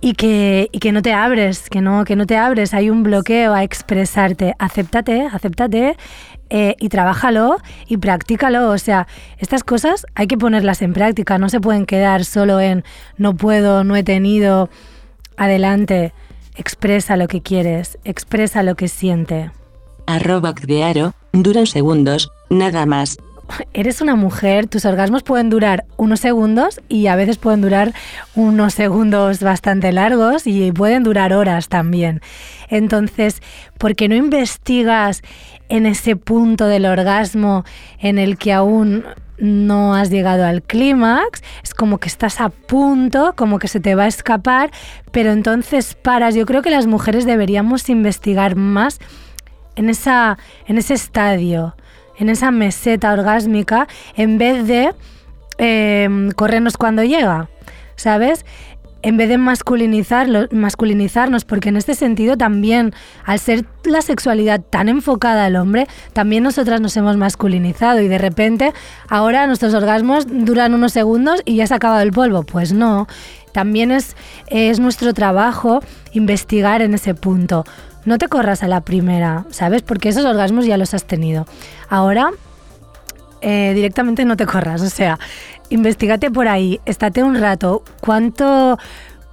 Y que, y que no te abres, que no, que no te abres, hay un bloqueo a expresarte. Acéptate, acéptate eh, y trabájalo y practícalo. O sea, estas cosas hay que ponerlas en práctica, no se pueden quedar solo en no puedo, no he tenido. Adelante, expresa lo que quieres, expresa lo que siente. Arroba Cdearo, duran segundos, nada más. Eres una mujer, tus orgasmos pueden durar unos segundos y a veces pueden durar unos segundos bastante largos y pueden durar horas también. Entonces, ¿por qué no investigas en ese punto del orgasmo en el que aún no has llegado al clímax, es como que estás a punto, como que se te va a escapar, pero entonces paras. Yo creo que las mujeres deberíamos investigar más en, esa, en ese estadio en esa meseta orgásmica en vez de eh, corrernos cuando llega, ¿sabes? En vez de masculinizarlo, masculinizarnos, porque en este sentido también, al ser la sexualidad tan enfocada al hombre, también nosotras nos hemos masculinizado y de repente ahora nuestros orgasmos duran unos segundos y ya se ha acabado el polvo. Pues no, también es, es nuestro trabajo investigar en ese punto no te corras a la primera, ¿sabes? Porque esos orgasmos ya los has tenido. Ahora eh, directamente no te corras, o sea, investigate por ahí, estate un rato. ¿Cuánto,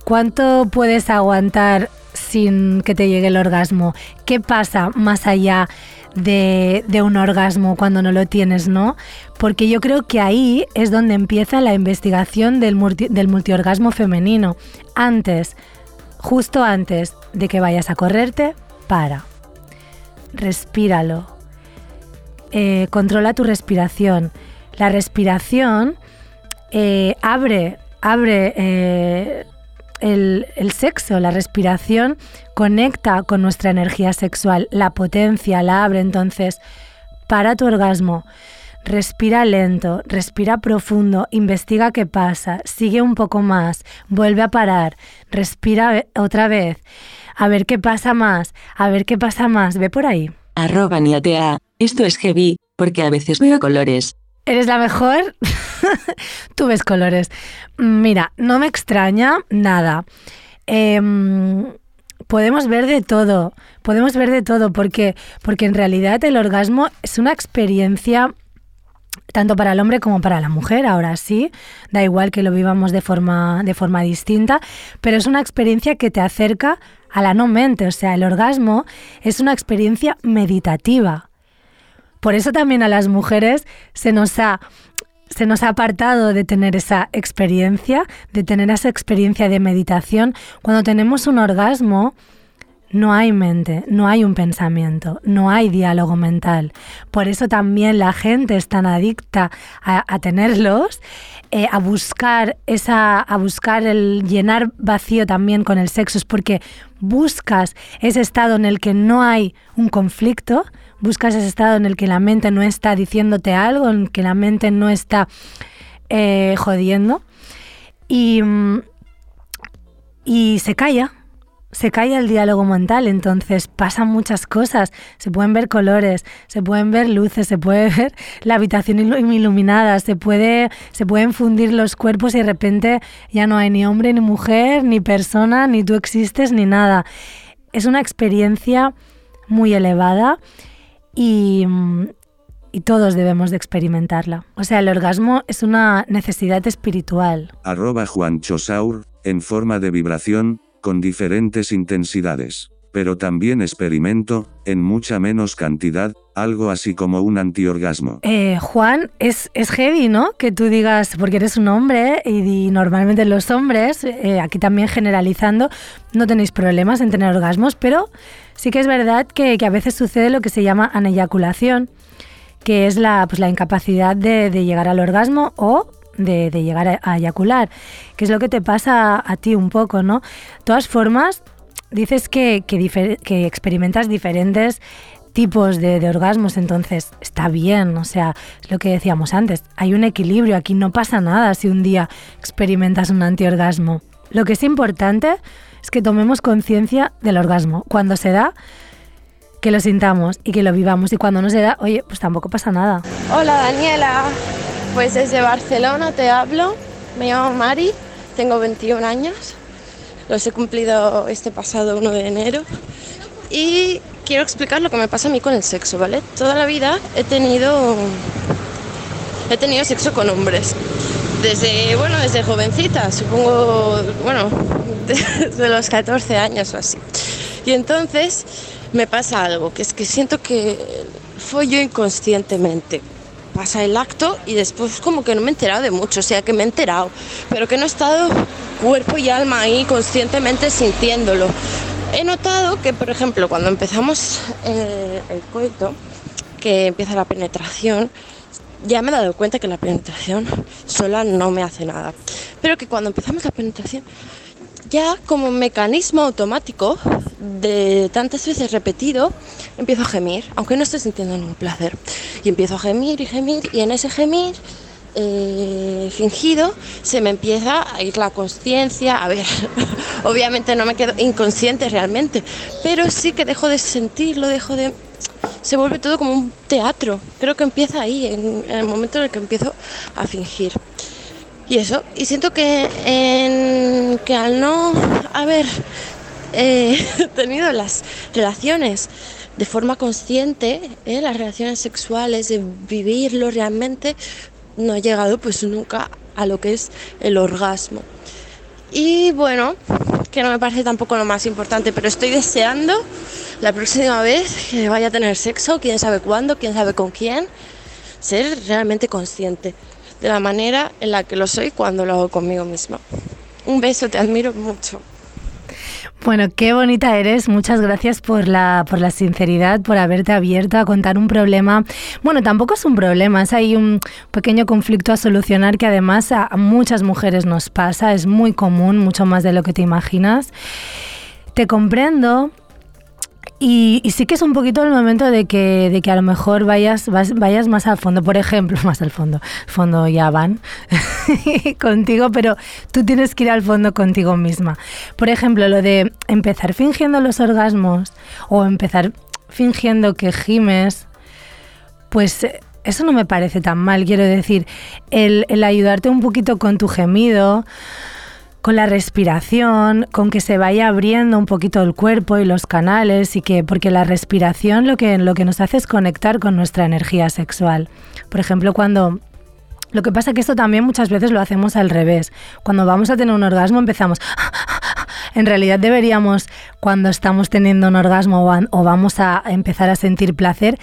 cuánto puedes aguantar sin que te llegue el orgasmo? ¿Qué pasa más allá de, un orgasmo cuando no lo tienes, no? Porque yo creo que ahí es donde empieza la investigación del, del multiorgasmo femenino. Antes, justo antes de que vayas a correrte, para. Respíralo. Eh, controla tu respiración. La respiración eh, abre, abre eh, el, el, sexo, la respiración conecta con nuestra energía sexual, la potencia la abre. Entonces, para tu orgasmo. Respira lento, respira profundo, investiga qué pasa, sigue un poco más, vuelve a parar, respira otra vez a ver qué pasa más, a ver qué pasa más, ve por ahí. Arroba niatea, esto es heavy, porque a veces veo colores. ¿Eres la mejor? *laughs* Tú ves colores. Mira, no me extraña nada. Em, podemos ver de todo, podemos ver de todo, porque, porque en realidad el orgasmo es una experiencia tanto para el hombre como para la mujer, ahora sí, da igual que lo vivamos de forma, de forma distinta, pero es una experiencia que te acerca a la no mente, o sea, el orgasmo es una experiencia meditativa. Por eso también a las mujeres se nos ha se nos ha apartado de tener esa experiencia, de tener esa experiencia de meditación. Cuando tenemos un orgasmo, no hay mente, no hay un pensamiento, no hay diálogo mental. Por eso también la gente es tan adicta a, tenerlos, eh, a buscar esa, a buscar el llenar vacío también con el sexo, es porque buscas ese estado en el que no hay un conflicto, buscas ese estado en el que la mente no está diciéndote algo, en el que la mente no está eh, jodiendo. Y, mm, y se calla se cae el diálogo mental, entonces pasan muchas cosas, se pueden ver colores, se pueden ver luces, se puede *laughs* ver la habitación iluminada, se puede se pueden fundir los cuerpos y de repente ya no hay ni hombre ni mujer, ni persona, ni tú existes ni nada. Es una experiencia muy elevada y, todos debemos de experimentarla. O sea, el orgasmo es una necesidad espiritual. Arroba Juan Chosaur, en forma de vibración, con diferentes intensidades. Pero también experimento, en mucha menos cantidad, algo así como un antiorgasmo. Eh, Juan, es, es heavy, ¿no? Que tú digas, porque eres un hombre y, normalmente los hombres, eh, aquí también generalizando, no tenéis problemas en tener orgasmos, pero sí que es verdad que, a veces sucede lo que se llama aneyaculación, que es la, pues, la incapacidad de llegar al orgasmo o de, llegar a, eyacular, que es lo que te pasa a, ti un poco, ¿no? De todas formas, dices que, que, que experimentas diferentes tipos de, de, orgasmos, entonces está bien, o sea, es lo que decíamos antes, hay un equilibrio, aquí no pasa nada si un día experimentas un antiorgasmo. Lo que es importante es que tomemos conciencia del orgasmo. Cuando se da, que lo sintamos y que lo vivamos. Y cuando no se da, oye, pues tampoco pasa nada. Hola Daniela, pues desde Barcelona te hablo. Me llamo Mari, tengo 21 años. Los he cumplido este pasado 1 de enero. Y quiero explicar lo que me pasa a mí con el sexo, ¿vale? Toda la vida he tenido he tenido sexo con hombres. Desde, bueno, desde jovencita, supongo, bueno, *laughs* desde los 14 años o así. Y entonces me pasa algo, que es que siento que follo inconscientemente. Pasa el acto y después como que no me he enterado de mucho, o sea que me he enterado, pero que no he estado cuerpo y alma ahí conscientemente sintiéndolo. He notado que, por ejemplo, cuando empezamos eh, el coito, que empieza la penetración, ya me he dado cuenta que la penetración sola no me hace nada. Pero que cuando empezamos la penetración, ya como mecanismo automático de tantas veces repetido, empiezo a gemir, aunque no esté sintiendo ningún placer. Y empiezo a gemir y gemir, y en ese gemir eh, fingido se me empieza a ir la conciencia. A ver, *laughs* obviamente no me quedo inconsciente realmente, pero sí que dejo de sentirlo, dejo de. Se vuelve todo como un teatro. Creo que empieza ahí, en, en el momento en el que empiezo a fingir. Y eso, y siento que, que al no haber eh, *laughs* tenido las relaciones de forma consciente, eh, las relaciones sexuales, de vivirlo realmente, no he llegado pues nunca a lo que es el orgasmo. Y bueno, que no me parece tampoco lo más importante, pero estoy deseando la próxima vez que vaya a tener sexo, quién sabe cuándo, quién sabe con quién, ser realmente consciente de la manera en la que lo soy cuando lo hago conmigo mismo. Un beso, te admiro mucho. Bueno, qué bonita eres. Muchas gracias por la, por la sinceridad, por haberte abierto a contar un problema. Bueno, tampoco es un problema, es ahí un pequeño conflicto a solucionar que además a muchas mujeres nos pasa, es muy común, mucho más de lo que te imaginas. Te comprendo, y, y, sí que es un poquito el momento de que, de que a lo mejor vayas, vas, vayas más al fondo. Por ejemplo, *laughs* más al fondo. Fondo ya van *laughs* contigo, pero tú tienes que ir al fondo contigo misma. Por ejemplo, lo de empezar fingiendo los orgasmos o empezar fingiendo que gimes, pues eso no me parece tan mal. Quiero decir, el, el ayudarte un poquito con tu gemido con la respiración, con que se vaya abriendo un poquito el cuerpo y los canales y que porque la respiración lo que lo que nos hace es conectar con nuestra energía sexual. Por ejemplo, cuando lo que pasa es que esto también muchas veces lo hacemos al revés. Cuando vamos a tener un orgasmo empezamos *laughs* en realidad deberíamos cuando estamos teniendo un orgasmo o vamos a empezar a sentir placer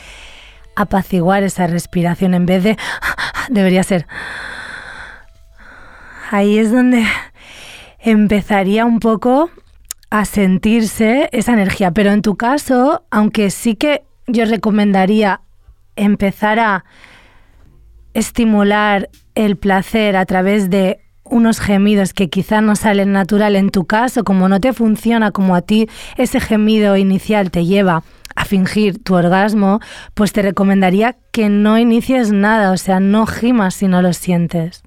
apaciguar esa respiración en vez de *laughs* debería ser ahí es donde empezaría un poco a sentirse esa energía. Pero en tu caso, aunque sí que yo recomendaría empezar a estimular el placer a través de unos gemidos que quizá no salen natural en tu caso, como no te funciona como a ti ese gemido inicial te lleva a fingir tu orgasmo, pues te recomendaría que no inicies nada, o sea, no gimas si no lo sientes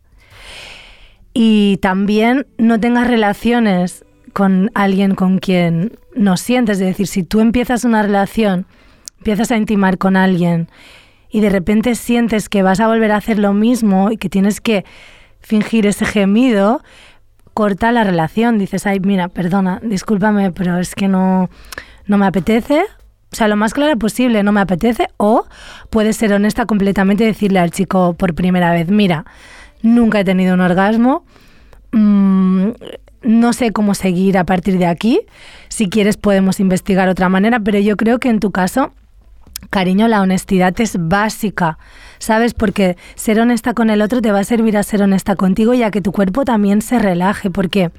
y también no tengas relaciones con alguien con quien no sientes. Es decir, si tú empiezas una relación, empiezas a intimar con alguien y de repente sientes que vas a volver a hacer lo mismo y que tienes que fingir ese gemido, corta la relación. Dices, ay, mira, perdona, discúlpame, pero es que no, no me apetece, O sea, lo más clara posible, no me apetece. O puedes ser honesta completamente y decirle al chico por primera vez, mira, nunca he tenido un orgasmo, mm, no sé cómo seguir a partir de aquí. Si quieres podemos investigar otra manera, pero yo creo que en tu caso, cariño, la honestidad es básica, ¿sabes? Porque ser honesta con el otro te va a servir a ser honesta contigo y a que tu cuerpo también se relaje, porque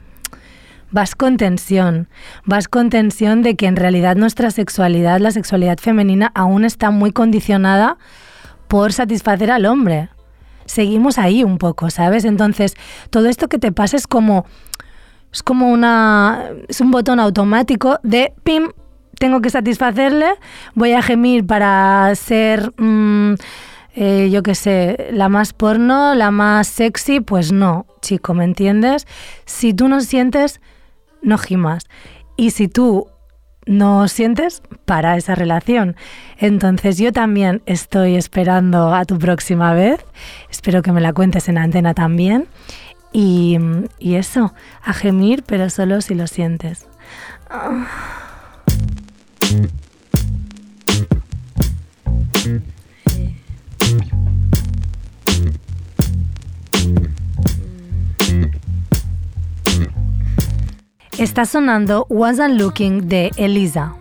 vas con tensión, vas con tensión de que en realidad nuestra sexualidad, la sexualidad femenina, aún está muy condicionada por satisfacer al hombre. Seguimos ahí un poco, ¿sabes? Entonces, todo esto que te pasa es como es como una es un botón automático de pim, tengo que satisfacerle, voy a gemir para ser mm, eh, yo qué sé, la más porno, la más sexy, pues no, chico, ¿me entiendes? Si tú no sientes, no gimas. Y si tú no sientes, para esa relación. Entonces yo también estoy esperando a tu próxima vez. Espero que me la cuentes en antena también. Y, y eso, a gemir, pero solo si lo sientes. Está sonando Wasn't Looking de Elisa.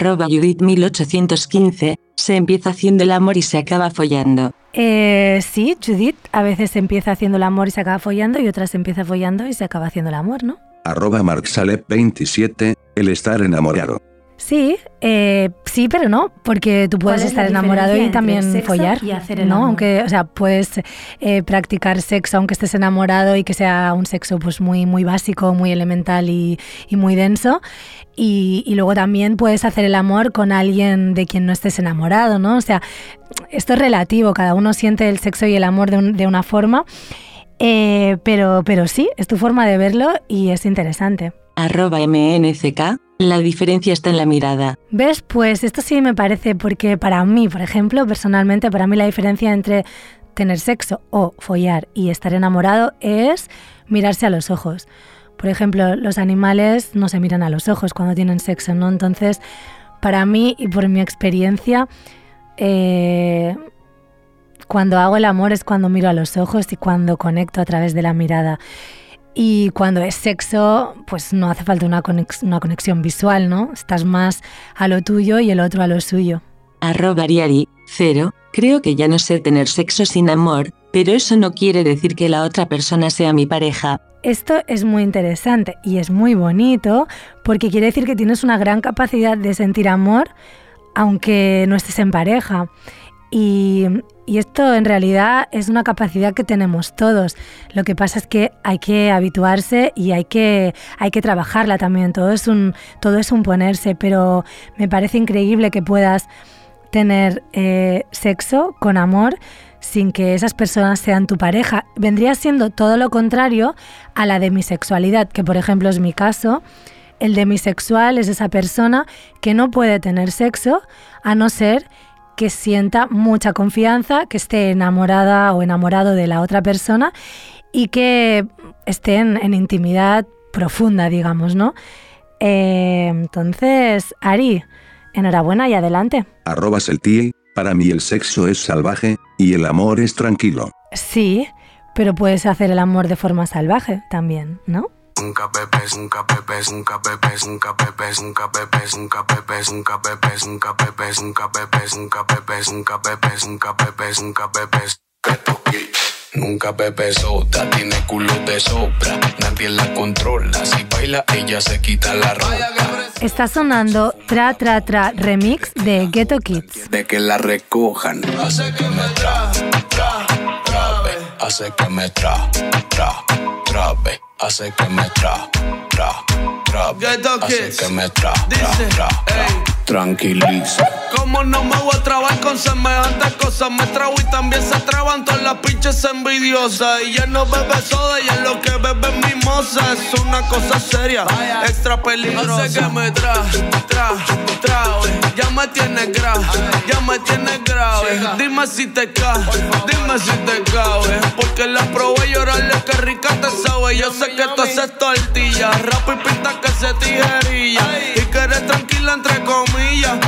Arroba Judith1815, se empieza haciendo el amor y se acaba follando. Eh, sí, Judith, a veces se empieza haciendo el amor y se acaba follando y otras se empieza follando y se acaba haciendo el amor, ¿no? Arroba marksalep27, el estar enamorado. Sí, eh, sí, pero no, porque tú puedes ¿Cuál es la estar enamorado y también follar, y hacer el ¿no? amor? Aunque, o sea, puedes eh, practicar sexo aunque estés enamorado y que sea un sexo pues muy, muy básico, muy elemental y, y muy denso. Y, y luego también puedes hacer el amor con alguien de quien no estés enamorado, ¿no? O sea, esto es relativo, cada uno siente el sexo y el amor de, un- de una forma, eh, pero, pero sí, es tu forma de verlo y es interesante. Arroba MNCK, la diferencia está en la mirada. ¿Ves? Pues esto sí me parece, porque para mí, por ejemplo, personalmente, para mí la diferencia entre tener sexo o follar y estar enamorado es mirarse a los ojos. Por ejemplo, los animales no se miran a los ojos cuando tienen sexo, ¿no? Entonces, para mí y por mi experiencia, eh, cuando hago el amor es cuando miro a los ojos y cuando conecto a través de la mirada. Y cuando es sexo, pues no hace falta una, conex- una conexión visual, ¿no? Estás más a lo tuyo y el otro a lo suyo. Arroba Ariari, 0, creo que ya no sé tener sexo sin amor, pero eso no quiere decir que la otra persona sea mi pareja. Esto es muy interesante y es muy bonito porque quiere decir que tienes una gran capacidad de sentir amor aunque no estés en pareja. Y, esto en realidad es una capacidad que tenemos todos. Lo que pasa es que hay que habituarse y hay que, hay que trabajarla también. Todo es, un, todo es un ponerse, pero me parece increíble que puedas tener eh, sexo con amor sin que esas personas sean tu pareja. Vendría siendo todo lo contrario a la demisexualidad, que por ejemplo es mi caso. El demisexual es esa persona que no puede tener sexo a no ser que sienta mucha confianza, que esté enamorada o enamorado de la otra persona y que esté en, en intimidad profunda, digamos, ¿no? Eh, entonces, Ari, enhorabuena y adelante. Arroba Seltie, para mí el sexo es salvaje, y el amor es tranquilo. Sí, pero puedes hacer el amor de forma salvaje también, ¿no? Nunca bebes, nunca bebes, nunca bebes, nunca bebes, nunca bebes, nunca bebes, nunca bebes, nunca bebes, nunca bebes, nunca bebes, nunca bebes, nunca bebes, nunca bebes. Nunca soda, tiene culo de sobra, nadie la controla, si baila ella se quita la ropa. Está sonando Tra Tra Tra remix de Ghetto Kids. De que la recojan, hace que me tra, tra, trabe, hace que me tra, tra, trabe, hace que me tra, tra, trabe, hace que me tra, tra, tra, tra, tranquiliza. Como no me voy a trabar con semejantes cosas, me trago y también se traban todas las pinches envidiosas. Y ya no bebe soda, y es lo que bebe es mimosa. Es una cosa seria, extra peligrosa. Hace que me tra, tra, trabe. Ya me tienes grave, ya me tienes grave. Dime si te cae, dime si te cabe. Porque la probé llorarle que rica te sabe. Yo sé que tú haces tortilla, rap y pinta que se tijerilla. Y que eres tranquila entre comillas.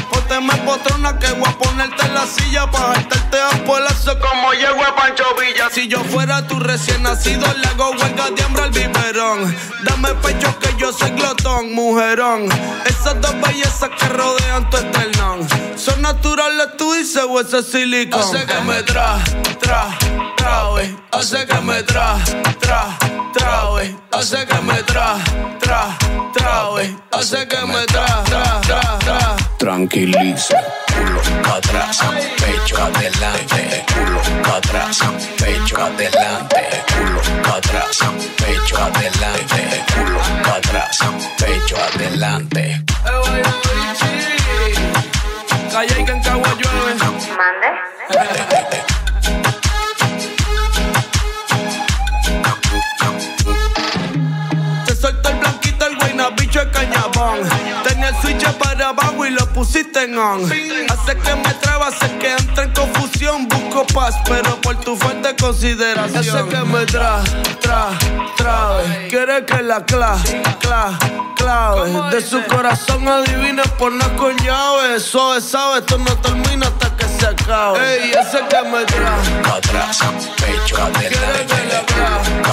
Pónteme potrona que voy a ponerte en la silla para jaltarte a polazo como llego a Pancho Villa. Si yo fuera tu recién nacido, le hago huelga de hambre al biberón. Dame pecho que yo soy glotón, mujerón. Esas dos bellezas que rodean tu esternón. Son naturales, tú dices, o ese silicón. Hace que me tra, tra, trabe. Hace que me tra, tra, trabe. Hace que me tra, tra, trabe. Hace que me tra, tra, tra, tra. Tranquiliza, culo pa' atrás, pecho adelante, culo pa' atrás, pecho adelante, culo pa' atrás, pecho adelante, culo pa' atrás, pecho adelante. Calla y que en Cagua llueve. Te Para abajo y lo pusiste en on. Hace que me traba, hace que entre en confusión. Busco paz, pero por tu falta de consideración. Hace que me tra, tra, trabe. Quiere que la cla, cla, clave. De su corazón adivine por no con llave. Suave, sabe, esto no termina hasta que se acabe. Ey, ese que me tra. Pa' atrás, pecho adelante, culo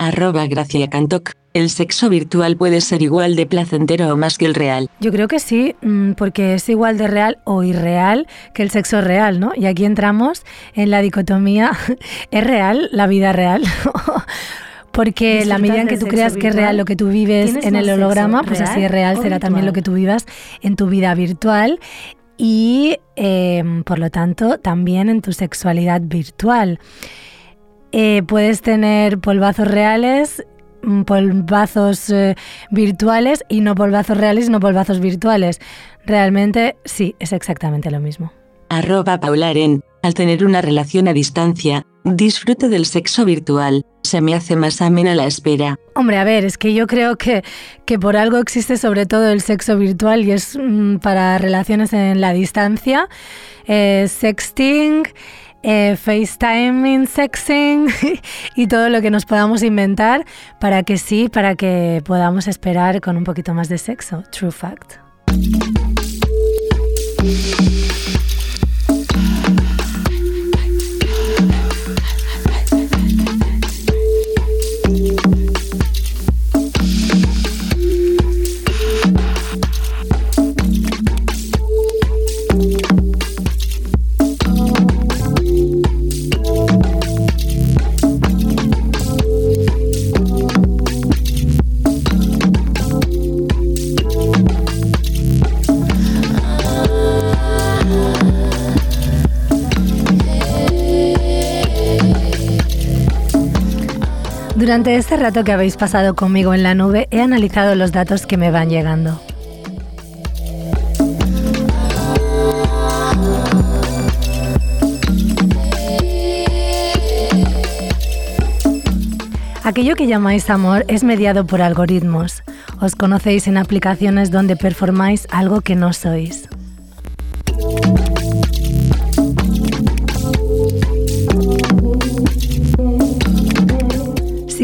Arroba Gracia Cantoc. El sexo virtual puede ser igual de placentero o más que el real. Yo creo que sí, mm, porque es igual de real o irreal que el sexo real, ¿no? Y aquí entramos en la dicotomía, *laughs* ¿es real la vida real? *laughs* Porque la medida en que tú creas que es real lo que tú vives ¿Tienes en el holograma, pues así de real será también lo que tú vivas en tu vida virtual y, eh, por lo tanto, también en tu sexualidad virtual. Eh, puedes tener polvazos reales, mm, polvazos eh, virtuales y no polvazos reales y no polvazos virtuales. Realmente sí, es exactamente lo mismo. Arroba Paularen. Al tener una relación a distancia, disfruto del sexo virtual. Se me hace más amena la espera. Hombre, a ver, es que yo creo que, que por algo existe sobre todo el sexo virtual y es mm, para relaciones en la distancia, eh, sexting, eh, FaceTiming, sexing *laughs* y todo lo que nos podamos inventar para que sí, para que podamos esperar con un poquito más de sexo. True fact. Durante este rato que habéis pasado conmigo en la nube, he analizado los datos que me van llegando. Aquello que llamáis amor es mediado por algoritmos. Os conocéis en aplicaciones donde performáis algo que no sois.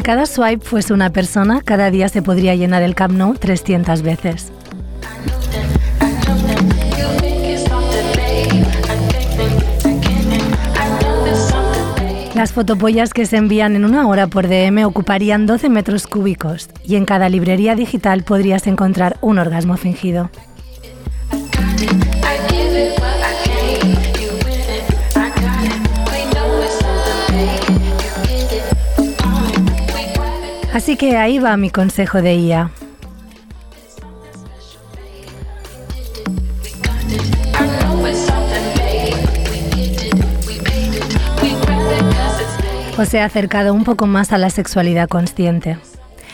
Cada swipe fuese una persona, cada día se podría llenar el Camp Nou 300 veces. Las fotopollas que se envían en una hora por DM ocuparían 12 metros cúbicos y en cada librería digital podrías encontrar un orgasmo fingido. Así que ahí va mi consejo de IA. Os he acercado un poco más a la sexualidad consciente.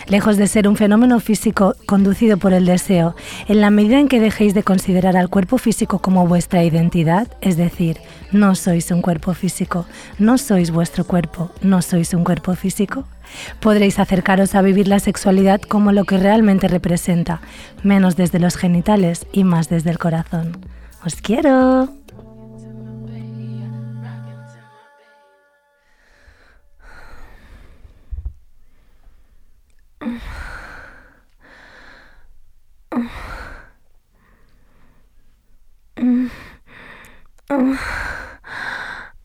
Lejos de ser un fenómeno físico conducido por el deseo, en la medida en que dejéis de considerar al cuerpo físico como vuestra identidad, es decir, no sois un cuerpo físico, no sois vuestro cuerpo, no sois un cuerpo físico. Podréis acercaros a vivir la sexualidad como lo que realmente representa, menos desde los genitales y más desde el corazón. ¡Os quiero! *sighs* *sighs*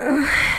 唉